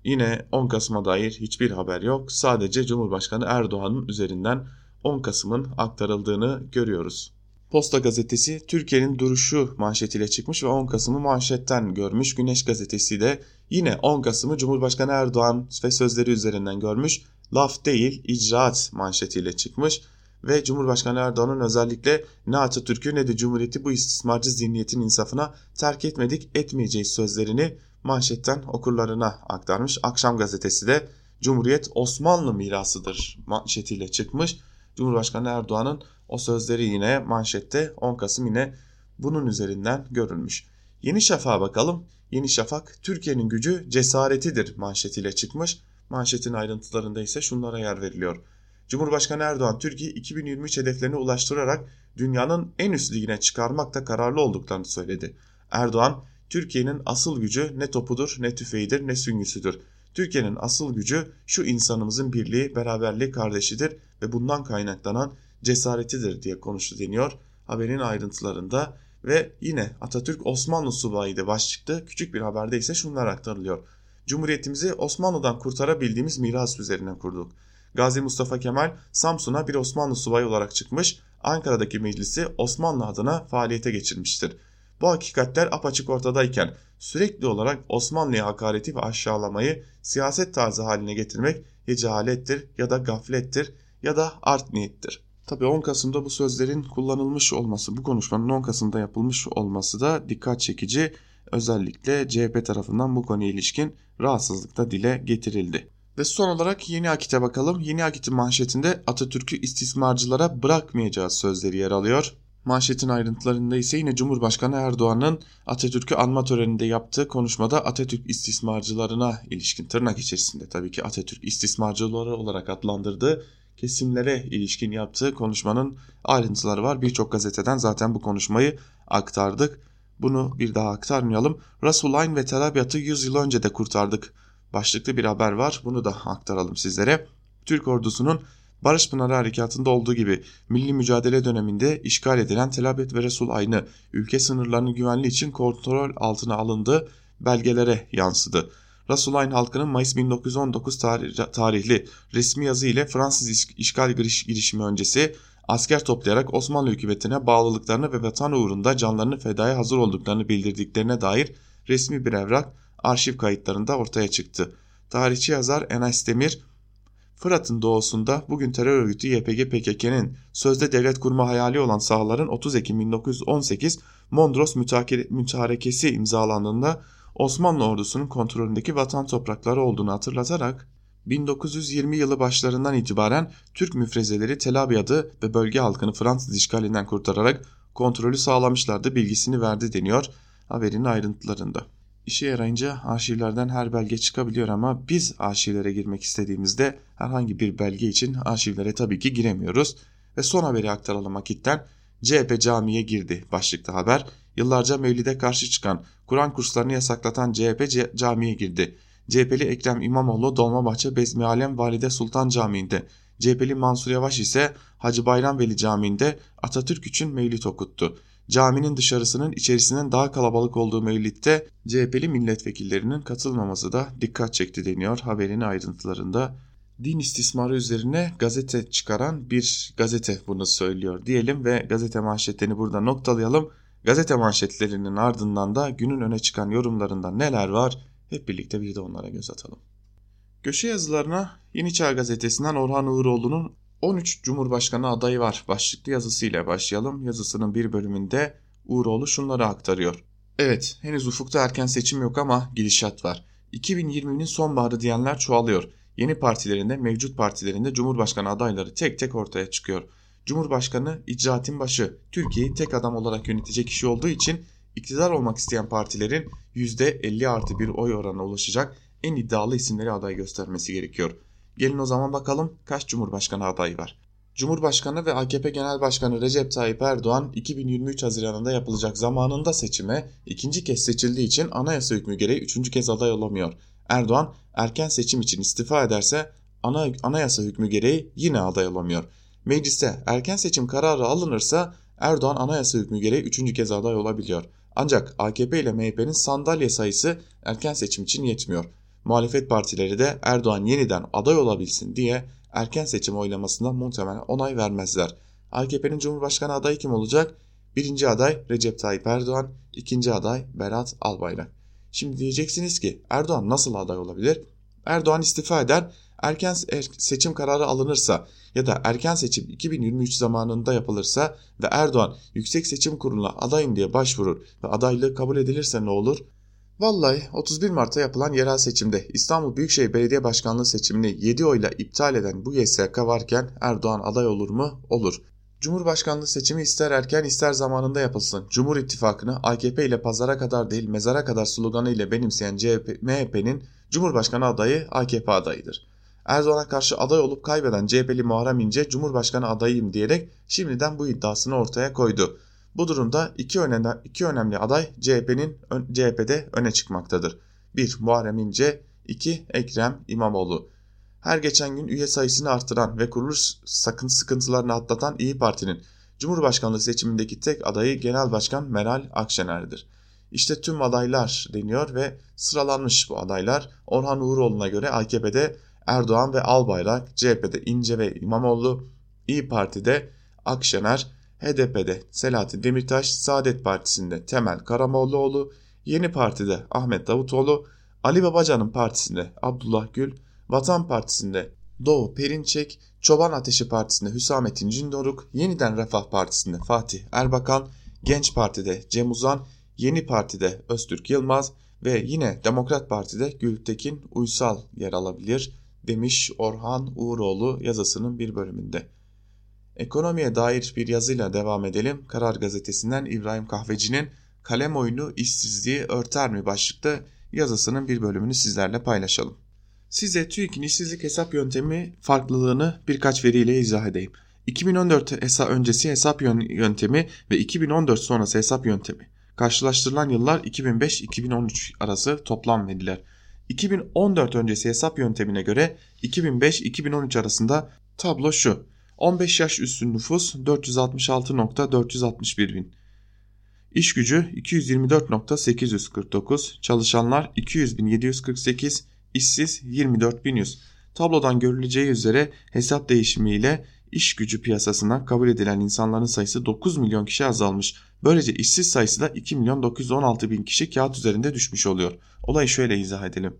Speaker 1: Yine 10 Kasım'a dair hiçbir haber yok. Sadece Cumhurbaşkanı Erdoğan'ın üzerinden 10 Kasım'ın aktarıldığını görüyoruz. Posta gazetesi Türkiye'nin duruşu manşetiyle çıkmış ve 10 Kasım'ı manşetten görmüş. Güneş gazetesi de yine 10 Kasım'ı Cumhurbaşkanı Erdoğan ve sözleri üzerinden görmüş. Laf değil icraat manşetiyle çıkmış ve Cumhurbaşkanı Erdoğan'ın özellikle ne Atatürk'ü ne de Cumhuriyeti bu istismarcı zihniyetin insafına terk etmedik etmeyeceğiz sözlerini manşetten okurlarına aktarmış. Akşam gazetesi de Cumhuriyet Osmanlı mirasıdır manşetiyle çıkmış. Cumhurbaşkanı Erdoğan'ın o sözleri yine manşette 10 Kasım yine bunun üzerinden görülmüş. Yeni Şafak'a bakalım. Yeni Şafak Türkiye'nin gücü cesaretidir manşetiyle çıkmış. Manşetin ayrıntılarında ise şunlara yer veriliyor. Cumhurbaşkanı Erdoğan Türkiye 2023 hedeflerine ulaştırarak dünyanın en üst ligine çıkarmakta kararlı olduklarını söyledi. Erdoğan, Türkiye'nin asıl gücü ne topudur, ne tüfeğidir, ne süngüsüdür. Türkiye'nin asıl gücü şu insanımızın birliği, beraberliği, kardeşidir ve bundan kaynaklanan cesaretidir diye konuştu deniyor haberin ayrıntılarında ve yine Atatürk Osmanlı subayıydı başlıkta küçük bir haberde ise şunlar aktarılıyor. Cumhuriyetimizi Osmanlı'dan kurtarabildiğimiz miras üzerine kurduk. Gazi Mustafa Kemal Samsun'a bir Osmanlı subayı olarak çıkmış, Ankara'daki meclisi Osmanlı adına faaliyete geçirmiştir. Bu hakikatler apaçık ortadayken sürekli olarak Osmanlı'ya hakareti ve aşağılamayı siyaset tarzı haline getirmek ya ya da gaflettir ya da art niyettir. Tabii 10 Kasım'da bu sözlerin kullanılmış olması, bu konuşmanın 10 Kasım'da yapılmış olması da dikkat çekici. Özellikle CHP tarafından bu konuya ilişkin rahatsızlık da dile getirildi. Ve son olarak Yeni Akit'e bakalım. Yeni Akit'in manşetinde Atatürk'ü istismarcılara bırakmayacağız sözleri yer alıyor. Manşetin ayrıntılarında ise yine Cumhurbaşkanı Erdoğan'ın Atatürk'ü anma töreninde yaptığı konuşmada Atatürk istismarcılarına ilişkin tırnak içerisinde tabii ki Atatürk istismarcıları olarak adlandırdığı kesimlere ilişkin yaptığı konuşmanın ayrıntıları var. Birçok gazeteden zaten bu konuşmayı aktardık. Bunu bir daha aktarmayalım. Rasulayn ve Telabiat'ı 100 yıl önce de kurtardık. Başlıklı bir haber var. Bunu da aktaralım sizlere. Türk ordusunun Barış Pınarı Harekatı'nda olduğu gibi milli mücadele döneminde işgal edilen Telabet ve Resul Aynı ülke sınırlarının güvenliği için kontrol altına alındığı belgelere yansıdı. Rasulayn halkının Mayıs 1919 tarihli resmi yazı ile Fransız işgal girişimi öncesi asker toplayarak Osmanlı hükümetine bağlılıklarını ve vatan uğrunda canlarını fedaya hazır olduklarını bildirdiklerine dair resmi bir evrak arşiv kayıtlarında ortaya çıktı. Tarihçi yazar Enes Demir, Fırat'ın doğusunda bugün terör örgütü YPG PKK'nın sözde devlet kurma hayali olan sahaların 30 Ekim 1918 Mondros Mütarekesi imzalandığında Osmanlı ordusunun kontrolündeki vatan toprakları olduğunu hatırlatarak 1920 yılı başlarından itibaren Türk müfrezeleri Tel Abyad'ı ve bölge halkını Fransız işgalinden kurtararak kontrolü sağlamışlardı bilgisini verdi deniyor haberin ayrıntılarında. İşe yarayınca arşivlerden her belge çıkabiliyor ama biz arşivlere girmek istediğimizde herhangi bir belge için arşivlere tabii ki giremiyoruz. Ve son haberi aktaralım vakitten CHP camiye girdi başlıkta haber. Yıllarca Mevlid'e karşı çıkan, Kur'an kurslarını yasaklatan CHP camiye girdi. CHP'li Ekrem İmamoğlu Dolmabahçe Bezmi Alem Valide Sultan Camii'nde, CHP'li Mansur Yavaş ise Hacı Bayram Veli Camii'nde Atatürk için mevlid okuttu. Caminin dışarısının içerisinin daha kalabalık olduğu mevlitte CHP'li milletvekillerinin katılmaması da dikkat çekti deniyor haberin ayrıntılarında. Din istismarı üzerine gazete çıkaran bir gazete bunu söylüyor diyelim ve gazete manşetlerini burada noktalayalım. Gazete manşetlerinin ardından da günün öne çıkan yorumlarında neler var hep birlikte bir de onlara göz atalım. Köşe yazılarına Yeni Çağ Gazetesi'nden Orhan Uğuroğlu'nun 13 Cumhurbaşkanı adayı var başlıklı yazısıyla başlayalım. Yazısının bir bölümünde Uğuroğlu şunları aktarıyor. Evet henüz ufukta erken seçim yok ama gidişat var. 2020'nin sonbaharı diyenler çoğalıyor. Yeni partilerinde mevcut partilerinde Cumhurbaşkanı adayları tek tek ortaya çıkıyor. Cumhurbaşkanı icraatin başı Türkiye'yi tek adam olarak yönetecek kişi olduğu için iktidar olmak isteyen partilerin %50 artı bir oy oranına ulaşacak en iddialı isimleri aday göstermesi gerekiyor. Gelin o zaman bakalım kaç Cumhurbaşkanı adayı var. Cumhurbaşkanı ve AKP Genel Başkanı Recep Tayyip Erdoğan 2023 Haziran'ında yapılacak zamanında seçime ikinci kez seçildiği için anayasa hükmü gereği üçüncü kez aday olamıyor. Erdoğan erken seçim için istifa ederse ana, anayasa hükmü gereği yine aday olamıyor. Mecliste erken seçim kararı alınırsa Erdoğan anayasa hükmü gereği üçüncü kez aday olabiliyor. Ancak AKP ile MHP'nin sandalye sayısı erken seçim için yetmiyor. Muhalefet partileri de Erdoğan yeniden aday olabilsin diye erken seçim oylamasına muhtemelen onay vermezler. AKP'nin Cumhurbaşkanı adayı kim olacak? Birinci aday Recep Tayyip Erdoğan, ikinci aday Berat Albayrak. Şimdi diyeceksiniz ki Erdoğan nasıl aday olabilir? Erdoğan istifa eder, erken er, seçim kararı alınırsa ya da erken seçim 2023 zamanında yapılırsa ve Erdoğan Yüksek Seçim Kurulu'na adayım diye başvurur ve adaylığı kabul edilirse ne olur? Vallahi 31 Mart'ta yapılan yerel seçimde İstanbul Büyükşehir Belediye Başkanlığı seçimini 7 oyla iptal eden bu YSK varken Erdoğan aday olur mu? Olur. Cumhurbaşkanlığı seçimi ister erken ister zamanında yapılsın. Cumhur İttifakı'nı AKP ile pazara kadar değil mezara kadar sloganı ile benimseyen CHP, MHP'nin Cumhurbaşkanı adayı AKP adayıdır. Erdoğan'a karşı aday olup kaybeden CHP'li Muharrem İnce Cumhurbaşkanı adayıyım diyerek şimdiden bu iddiasını ortaya koydu. Bu durumda iki önemli, iki önemli aday CHP'nin CHP'de öne çıkmaktadır. 1. Muharrem İnce 2. Ekrem İmamoğlu. Her geçen gün üye sayısını artıran ve kuruluş sakın sıkıntılarını atlatan İyi Parti'nin Cumhurbaşkanlığı seçimindeki tek adayı Genel Başkan Meral Akşener'dir. İşte tüm adaylar deniyor ve sıralanmış bu adaylar. Orhan Uğuroğlu'na göre AKP'de Erdoğan ve Albayrak, CHP'de İnce ve İmamoğlu, İyi Parti'de Akşener, HDP'de Selahattin Demirtaş, Saadet Partisi'nde Temel Karamollaoğlu, Yeni Parti'de Ahmet Davutoğlu, Ali Babacan'ın partisinde Abdullah Gül, Vatan Partisi'nde Doğu Perinçek, Çoban Ateşi Partisi'nde Hüsamettin Cindoruk, Yeniden Refah Partisi'nde Fatih Erbakan, Genç Parti'de Cem Uzan, Yeni Parti'de Öztürk Yılmaz ve yine Demokrat Parti'de Gültekin Uysal yer alabilir demiş Orhan Uğuroğlu yazısının bir bölümünde. Ekonomiye dair bir yazıyla devam edelim. Karar Gazetesi'nden İbrahim Kahveci'nin Kalem Oyunu işsizliği örter mi başlıkta yazısının bir bölümünü sizlerle paylaşalım. Size TÜİK'in işsizlik hesap yöntemi farklılığını birkaç veriyle izah edeyim. 2014 hesap öncesi hesap yöntemi ve 2014 sonrası hesap yöntemi. Karşılaştırılan yıllar 2005-2013 arası toplam veriler. 2014 öncesi hesap yöntemine göre 2005-2013 arasında tablo şu. 15 yaş üstü nüfus 466.461 bin. İş gücü 224.849, çalışanlar 200.748, işsiz 24.100. Tablodan görüleceği üzere hesap değişimiyle iş gücü piyasasına kabul edilen insanların sayısı 9 milyon kişi azalmış. Böylece işsiz sayısı da 2 milyon 916 bin kişi kağıt üzerinde düşmüş oluyor. Olayı şöyle izah edelim.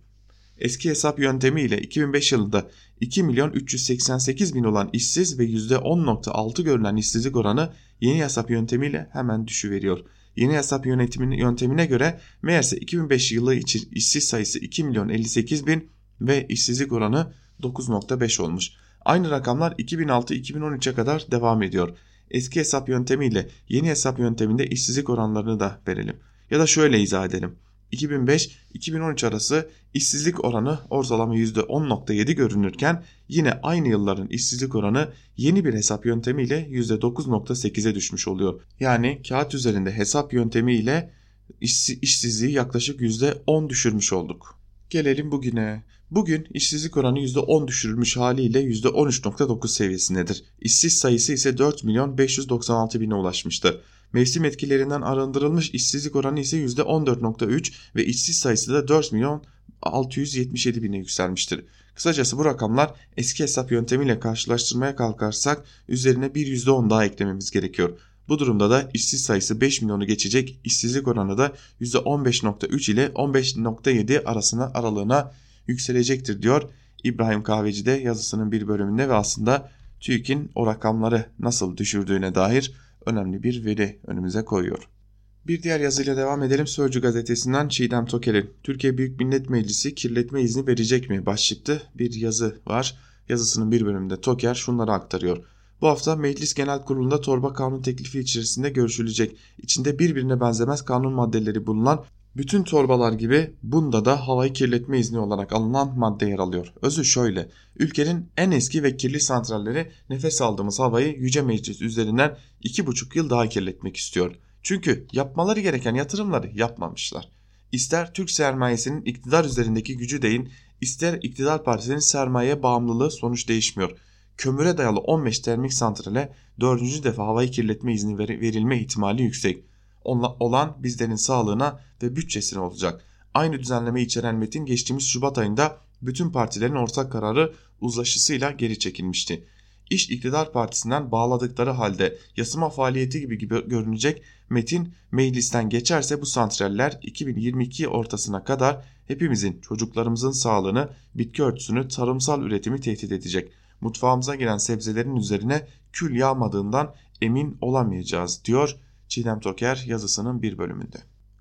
Speaker 1: Eski hesap yöntemiyle 2005 yılında 2 milyon 388 bin olan işsiz ve %10.6 görülen işsizlik oranı yeni hesap yöntemiyle hemen düşüveriyor. Yeni hesap yönetiminin yöntemine göre meğerse 2005 yılı için işsiz sayısı 2 milyon 58 bin ve işsizlik oranı 9.5 olmuş. Aynı rakamlar 2006-2013'e kadar devam ediyor. Eski hesap yöntemiyle yeni hesap yönteminde işsizlik oranlarını da verelim. Ya da şöyle izah edelim. 2005-2013 arası işsizlik oranı ortalama %10.7 görünürken yine aynı yılların işsizlik oranı yeni bir hesap yöntemiyle %9.8'e düşmüş oluyor. Yani kağıt üzerinde hesap yöntemiyle işsizliği yaklaşık %10 düşürmüş olduk. Gelelim bugüne. Bugün işsizlik oranı %10 düşürülmüş haliyle %13.9 seviyesindedir. İşsiz sayısı ise 4 milyon 596 bine ulaşmıştı. Mevsim etkilerinden arındırılmış işsizlik oranı ise %14.3 ve işsiz sayısı da 4 milyon 677 bine yükselmiştir. Kısacası bu rakamlar eski hesap yöntemiyle karşılaştırmaya kalkarsak üzerine bir %10 daha eklememiz gerekiyor. Bu durumda da işsiz sayısı 5 milyonu geçecek, işsizlik oranı da %15.3 ile 15.7 arasına aralığına yükselecektir diyor İbrahim Kahveci de yazısının bir bölümünde ve aslında TÜİK'in o rakamları nasıl düşürdüğüne dair önemli bir veri önümüze koyuyor. Bir diğer yazıyla devam edelim. Sözcü gazetesinden Çiğdem Toker'in Türkiye Büyük Millet Meclisi kirletme izni verecek mi başlıklı bir yazı var. Yazısının bir bölümünde Toker şunları aktarıyor. Bu hafta Meclis Genel Kurulu'nda torba kanun teklifi içerisinde görüşülecek. İçinde birbirine benzemez kanun maddeleri bulunan bütün torbalar gibi bunda da havayı kirletme izni olarak alınan madde yer alıyor. Özü şöyle, ülkenin en eski ve kirli santralleri nefes aldığımız havayı Yüce Meclis üzerinden 2,5 yıl daha kirletmek istiyor. Çünkü yapmaları gereken yatırımları yapmamışlar. İster Türk sermayesinin iktidar üzerindeki gücü deyin, ister iktidar partisinin sermaye bağımlılığı sonuç değişmiyor. Kömüre dayalı 15 termik santrale 4. defa havayı kirletme izni verilme ihtimali yüksek olan bizlerin sağlığına ve bütçesine olacak. Aynı düzenleme içeren metin geçtiğimiz Şubat ayında bütün partilerin ortak kararı uzlaşısıyla geri çekilmişti. İş iktidar partisinden bağladıkları halde yasama faaliyeti gibi, görünecek metin meclisten geçerse bu santraller 2022 ortasına kadar hepimizin çocuklarımızın sağlığını, bitki örtüsünü, tarımsal üretimi tehdit edecek. Mutfağımıza giren sebzelerin üzerine kül yağmadığından emin olamayacağız diyor Çiğdem Toker yazısının bir bölümünde.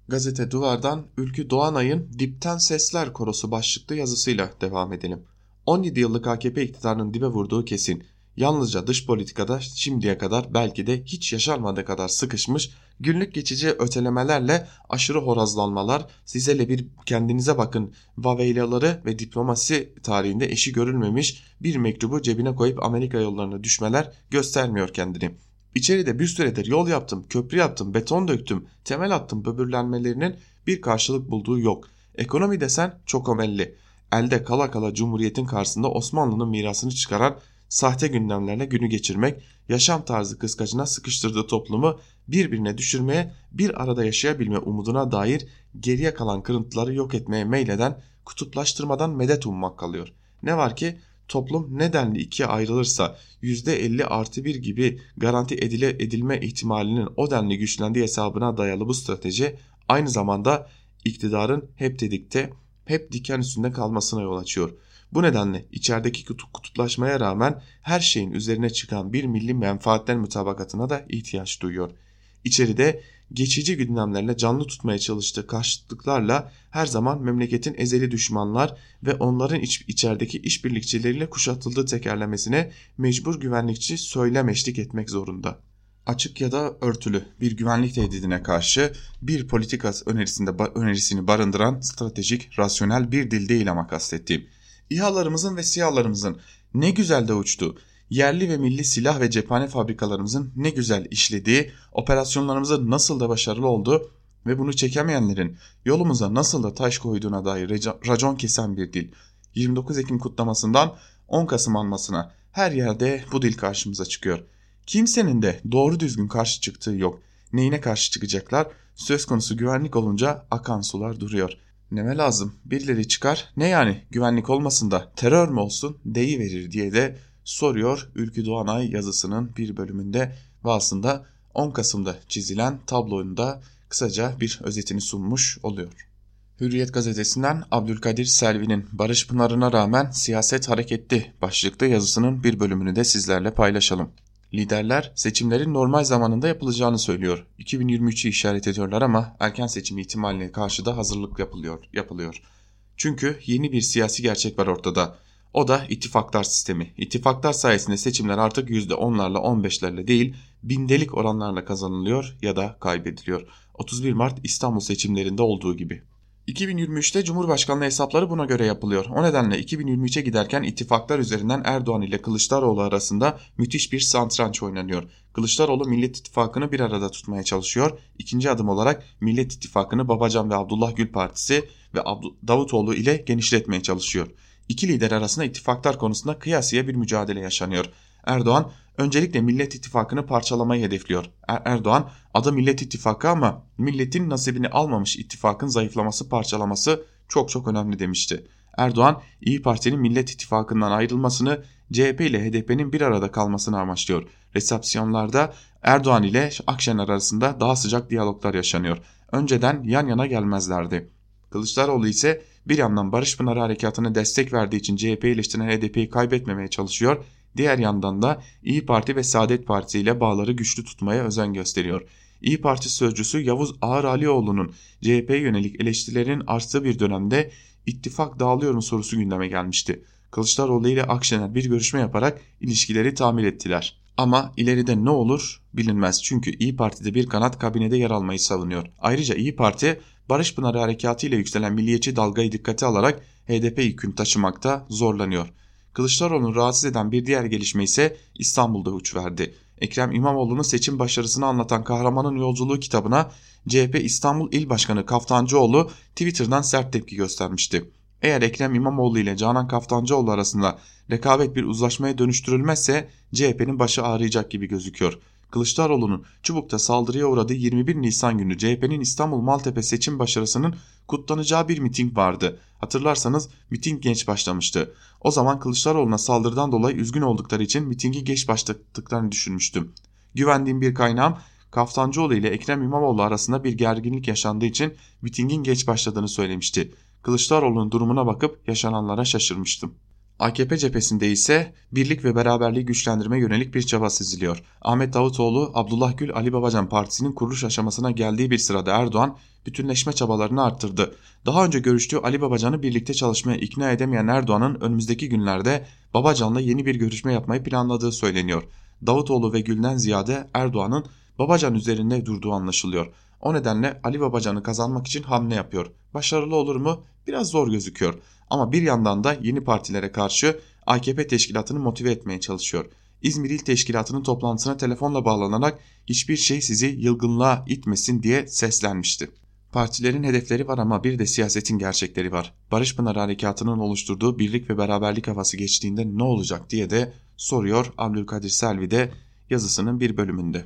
Speaker 1: Gazete Duvar'dan Ülkü Doğanay'ın Dipten Sesler Korosu başlıklı yazısıyla devam edelim. 17 yıllık AKP iktidarının dibe vurduğu kesin. Yalnızca dış politikada şimdiye kadar belki de hiç yaşanmadığı kadar sıkışmış, günlük geçici ötelemelerle aşırı horazlanmalar, sizele bir kendinize bakın vaveylaları ve diplomasi tarihinde eşi görülmemiş bir mektubu cebine koyup Amerika yollarına düşmeler göstermiyor kendini. İçeride bir süredir yol yaptım, köprü yaptım, beton döktüm, temel attım böbürlenmelerinin bir karşılık bulduğu yok. Ekonomi desen çok omelli. Elde kala kala Cumhuriyet'in karşısında Osmanlı'nın mirasını çıkaran sahte gündemlerle günü geçirmek, yaşam tarzı kıskacına sıkıştırdığı toplumu birbirine düşürmeye, bir arada yaşayabilme umuduna dair geriye kalan kırıntıları yok etmeye meyleden kutuplaştırmadan medet ummak kalıyor. Ne var ki toplum nedenli ikiye ayrılırsa %50 artı 1 gibi garanti edile, edilme ihtimalinin o denli güçlendiği hesabına dayalı bu strateji aynı zamanda iktidarın hep dedikte hep diken üstünde kalmasına yol açıyor. Bu nedenle içerideki kutuplaşmaya rağmen her şeyin üzerine çıkan bir milli menfaatler mutabakatına da ihtiyaç duyuyor. İçeride geçici gündemlerle canlı tutmaya çalıştığı karşıtlıklarla her zaman memleketin ezeli düşmanlar ve onların iç, içerideki işbirlikçileriyle kuşatıldığı tekerlemesine mecbur güvenlikçi söylem eşlik etmek zorunda. Açık ya da örtülü bir güvenlik tehdidine karşı bir politika önerisinde önerisini barındıran stratejik, rasyonel bir dil değil ama kastettiğim. İHA'larımızın ve SİHA'larımızın ne güzel de uçtu yerli ve milli silah ve cephane fabrikalarımızın ne güzel işlediği, operasyonlarımızın nasıl da başarılı olduğu ve bunu çekemeyenlerin yolumuza nasıl da taş koyduğuna dair racon kesen bir dil. 29 Ekim kutlamasından 10 Kasım anmasına her yerde bu dil karşımıza çıkıyor. Kimsenin de doğru düzgün karşı çıktığı yok. Neyine karşı çıkacaklar? Söz konusu güvenlik olunca akan sular duruyor. Neme lazım? Birileri çıkar. Ne yani güvenlik olmasın da terör mü olsun deyiverir diye de soruyor Ülkü Doğanay yazısının bir bölümünde ve aslında 10 Kasım'da çizilen tablonun da kısaca bir özetini sunmuş oluyor. Hürriyet gazetesinden Abdülkadir Selvi'nin Barış Pınarı'na rağmen siyaset hareketli başlıklı yazısının bir bölümünü de sizlerle paylaşalım. Liderler seçimlerin normal zamanında yapılacağını söylüyor. 2023'ü işaret ediyorlar ama erken seçim ihtimaline karşı da hazırlık yapılıyor. yapılıyor. Çünkü yeni bir siyasi gerçek var ortada. O da ittifaklar sistemi. İttifaklar sayesinde seçimler artık %10'larla 15'lerle değil bindelik oranlarla kazanılıyor ya da kaybediliyor. 31 Mart İstanbul seçimlerinde olduğu gibi. 2023'te Cumhurbaşkanlığı hesapları buna göre yapılıyor. O nedenle 2023'e giderken ittifaklar üzerinden Erdoğan ile Kılıçdaroğlu arasında müthiş bir santranç oynanıyor. Kılıçdaroğlu Millet İttifakı'nı bir arada tutmaya çalışıyor. İkinci adım olarak Millet İttifakı'nı Babacan ve Abdullah Gül Partisi ve Davutoğlu ile genişletmeye çalışıyor. İki lider arasında ittifaklar konusunda kıyasıya bir mücadele yaşanıyor. Erdoğan öncelikle Millet İttifakı'nı parçalamayı hedefliyor. Er Erdoğan adı Millet İttifakı ama milletin nasibini almamış ittifakın zayıflaması parçalaması çok çok önemli demişti. Erdoğan İyi Parti'nin Millet İttifakı'ndan ayrılmasını CHP ile HDP'nin bir arada kalmasını amaçlıyor. Resepsiyonlarda Erdoğan ile Akşener arasında daha sıcak diyaloglar yaşanıyor. Önceden yan yana gelmezlerdi. Kılıçdaroğlu ise bir yandan Barış Pınarı Harekatı'na destek verdiği için CHP eleştiren HDP'yi kaybetmemeye çalışıyor. Diğer yandan da İyi Parti ve Saadet Partisi ile bağları güçlü tutmaya özen gösteriyor. İyi Parti sözcüsü Yavuz Ağar Alioğlu'nun CHP'ye yönelik eleştirilerin arttığı bir dönemde ittifak dağılıyor mu sorusu gündeme gelmişti. Kılıçdaroğlu ile Akşener bir görüşme yaparak ilişkileri tamir ettiler. Ama ileride ne olur bilinmez çünkü İyi Parti'de bir kanat kabinede yer almayı savunuyor. Ayrıca İyi Parti Barış Pınarı Harekatı ile yükselen milliyetçi dalgayı dikkate alarak HDP yükünü taşımakta zorlanıyor. Kılıçdaroğlu'nu rahatsız eden bir diğer gelişme ise İstanbul'da uç verdi. Ekrem İmamoğlu'nun seçim başarısını anlatan Kahramanın Yolculuğu kitabına CHP İstanbul İl Başkanı Kaftancıoğlu Twitter'dan sert tepki göstermişti. Eğer Ekrem İmamoğlu ile Canan Kaftancıoğlu arasında rekabet bir uzlaşmaya dönüştürülmezse CHP'nin başı ağrıyacak gibi gözüküyor. Kılıçdaroğlu'nun Çubuk'ta saldırıya uğradığı 21 Nisan günü CHP'nin İstanbul Maltepe seçim başarısının kutlanacağı bir miting vardı. Hatırlarsanız miting genç başlamıştı. O zaman Kılıçdaroğlu'na saldırıdan dolayı üzgün oldukları için mitingi geç başlattıklarını düşünmüştüm. Güvendiğim bir kaynağım Kaftancıoğlu ile Ekrem İmamoğlu arasında bir gerginlik yaşandığı için mitingin geç başladığını söylemişti. Kılıçdaroğlu'nun durumuna bakıp yaşananlara şaşırmıştım. AKP cephesinde ise birlik ve beraberliği güçlendirme yönelik bir çaba seziliyor. Ahmet Davutoğlu, Abdullah Gül, Ali Babacan Partisi'nin kuruluş aşamasına geldiği bir sırada Erdoğan bütünleşme çabalarını arttırdı. Daha önce görüştüğü Ali Babacan'ı birlikte çalışmaya ikna edemeyen Erdoğan'ın önümüzdeki günlerde Babacan'la yeni bir görüşme yapmayı planladığı söyleniyor. Davutoğlu ve Gül'den ziyade Erdoğan'ın Babacan üzerinde durduğu anlaşılıyor. O nedenle Ali Babacan'ı kazanmak için hamle yapıyor. Başarılı olur mu? Biraz zor gözüküyor. Ama bir yandan da yeni partilere karşı AKP teşkilatını motive etmeye çalışıyor. İzmir İl Teşkilatı'nın toplantısına telefonla bağlanarak hiçbir şey sizi yılgınlığa itmesin diye seslenmişti. Partilerin hedefleri var ama bir de siyasetin gerçekleri var. Barış Pınar Harekatı'nın oluşturduğu birlik ve beraberlik havası geçtiğinde ne olacak diye de soruyor Abdülkadir Selvi de yazısının bir bölümünde.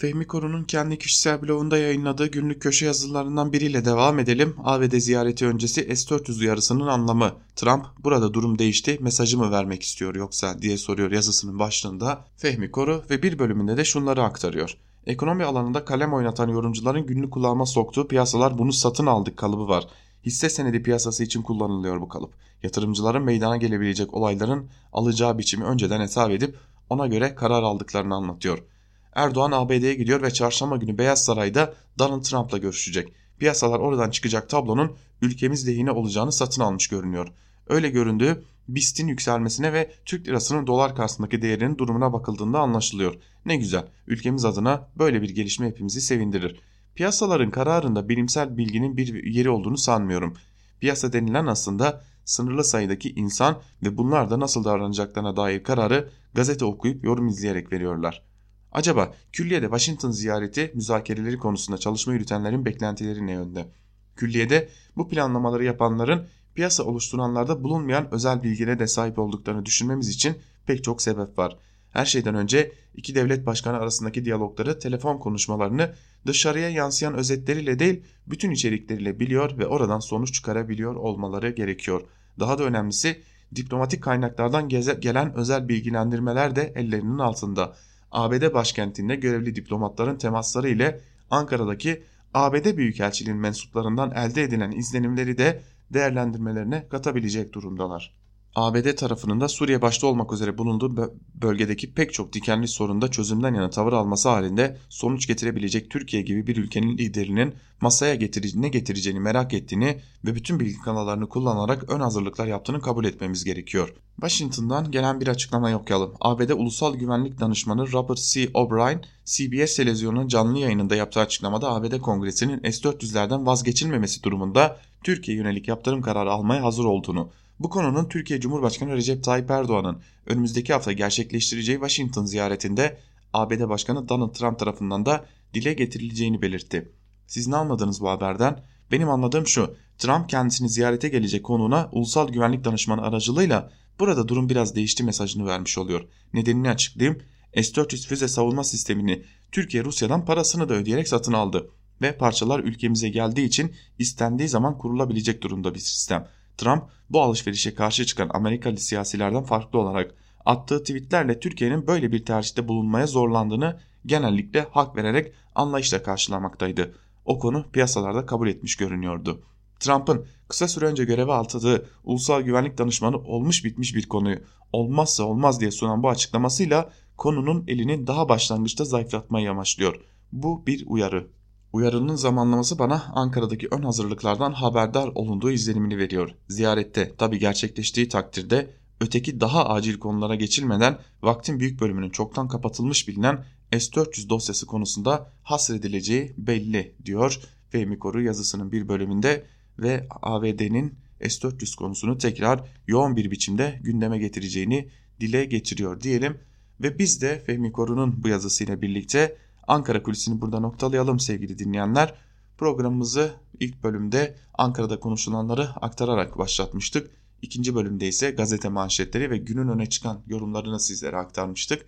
Speaker 1: Fehmi Koru'nun kendi kişisel blogunda yayınladığı günlük köşe yazılarından biriyle devam edelim. ABD ziyareti öncesi S-400 uyarısının anlamı. Trump burada durum değişti mesajı mı vermek istiyor yoksa diye soruyor yazısının başlığında Fehmi Koru ve bir bölümünde de şunları aktarıyor. Ekonomi alanında kalem oynatan yorumcuların günlük kulağıma soktuğu piyasalar bunu satın aldık kalıbı var. Hisse senedi piyasası için kullanılıyor bu kalıp. Yatırımcıların meydana gelebilecek olayların alacağı biçimi önceden hesap edip ona göre karar aldıklarını anlatıyor.'' Erdoğan ABD'ye gidiyor ve çarşamba günü Beyaz Saray'da Donald Trump'la görüşecek. Piyasalar oradan çıkacak tablonun ülkemiz lehine olacağını satın almış görünüyor. Öyle göründüğü BIST'in yükselmesine ve Türk lirasının dolar karşısındaki değerinin durumuna bakıldığında anlaşılıyor. Ne güzel ülkemiz adına böyle bir gelişme hepimizi sevindirir. Piyasaların kararında bilimsel bilginin bir yeri olduğunu sanmıyorum. Piyasa denilen aslında sınırlı sayıdaki insan ve bunlar da nasıl davranacaklarına dair kararı gazete okuyup yorum izleyerek veriyorlar. Acaba külliyede Washington ziyareti müzakereleri konusunda çalışma yürütenlerin beklentileri ne yönde? Külliyede bu planlamaları yapanların piyasa oluşturanlarda bulunmayan özel bilgilere de sahip olduklarını düşünmemiz için pek çok sebep var. Her şeyden önce iki devlet başkanı arasındaki diyalogları, telefon konuşmalarını dışarıya yansıyan özetleriyle değil bütün içerikleriyle biliyor ve oradan sonuç çıkarabiliyor olmaları gerekiyor. Daha da önemlisi diplomatik kaynaklardan gelen özel bilgilendirmeler de ellerinin altında. ABD başkentinde görevli diplomatların temasları ile Ankara'daki ABD Büyükelçiliğinin mensuplarından elde edilen izlenimleri de değerlendirmelerine katabilecek durumdalar. ABD tarafının da Suriye başta olmak üzere bulunduğu bölgedeki pek çok dikenli sorunda çözümden yana tavır alması halinde sonuç getirebilecek Türkiye gibi bir ülkenin liderinin masaya ne getireceğini merak ettiğini ve bütün bilgi kanallarını kullanarak ön hazırlıklar yaptığını kabul etmemiz gerekiyor. Washington'dan gelen bir açıklama okuyalım. ABD Ulusal Güvenlik Danışmanı Robert C. O'Brien, CBS televizyonunun canlı yayınında yaptığı açıklamada ABD Kongresi'nin S-400'lerden vazgeçilmemesi durumunda Türkiye yönelik yaptırım kararı almaya hazır olduğunu, bu konunun Türkiye Cumhurbaşkanı Recep Tayyip Erdoğan'ın önümüzdeki hafta gerçekleştireceği Washington ziyaretinde ABD Başkanı Donald Trump tarafından da dile getirileceğini belirtti. Siz ne anladınız bu haberden? Benim anladığım şu. Trump kendisini ziyarete gelecek konuğuna ulusal güvenlik danışmanı aracılığıyla burada durum biraz değişti mesajını vermiş oluyor. Nedenini açıklayayım. S-400 füze savunma sistemini Türkiye Rusya'dan parasını da ödeyerek satın aldı ve parçalar ülkemize geldiği için istendiği zaman kurulabilecek durumda bir sistem. Trump bu alışverişe karşı çıkan Amerikalı siyasilerden farklı olarak attığı tweetlerle Türkiye'nin böyle bir tercihte bulunmaya zorlandığını genellikle hak vererek anlayışla karşılamaktaydı. O konu piyasalarda kabul etmiş görünüyordu. Trump'ın kısa süre önce göreve altıdığı ulusal güvenlik danışmanı olmuş bitmiş bir konuyu olmazsa olmaz diye sunan bu açıklamasıyla konunun elini daha başlangıçta zayıflatmayı amaçlıyor. Bu bir uyarı. Uyarının zamanlaması bana Ankara'daki ön hazırlıklardan haberdar olunduğu izlenimini veriyor. Ziyarette tabi gerçekleştiği takdirde öteki daha acil konulara geçilmeden vaktin büyük bölümünün çoktan kapatılmış bilinen S-400 dosyası konusunda hasredileceği belli diyor Fehmi Koru yazısının bir bölümünde ve ABD'nin S-400 konusunu tekrar yoğun bir biçimde gündeme getireceğini dile getiriyor diyelim. Ve biz de Fehmi Koru'nun bu yazısıyla birlikte Ankara kulisini burada noktalayalım sevgili dinleyenler. Programımızı ilk bölümde Ankara'da konuşulanları aktararak başlatmıştık. İkinci bölümde ise gazete manşetleri ve günün öne çıkan yorumlarını sizlere aktarmıştık.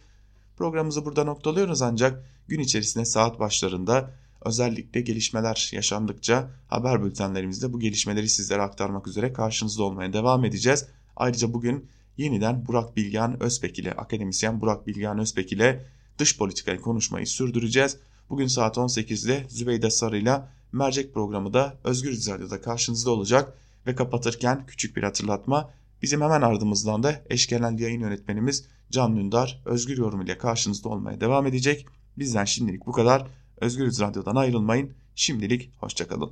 Speaker 1: Programımızı burada noktalıyoruz ancak gün içerisinde saat başlarında özellikle gelişmeler yaşandıkça haber bültenlerimizde bu gelişmeleri sizlere aktarmak üzere karşınızda olmaya devam edeceğiz. Ayrıca bugün yeniden Burak Bilgehan Özbek ile akademisyen Burak Bilgehan Özbek ile dış politikayı konuşmayı sürdüreceğiz. Bugün saat 18'de Zübeyde Sarı ile Mercek programı da Özgür Radyo'da karşınızda olacak ve kapatırken küçük bir hatırlatma. Bizim hemen ardımızdan da eş genel yayın yönetmenimiz Can Dündar Özgür Yorum ile karşınızda olmaya devam edecek. Bizden şimdilik bu kadar. Özgür Radyo'dan ayrılmayın. Şimdilik hoşçakalın.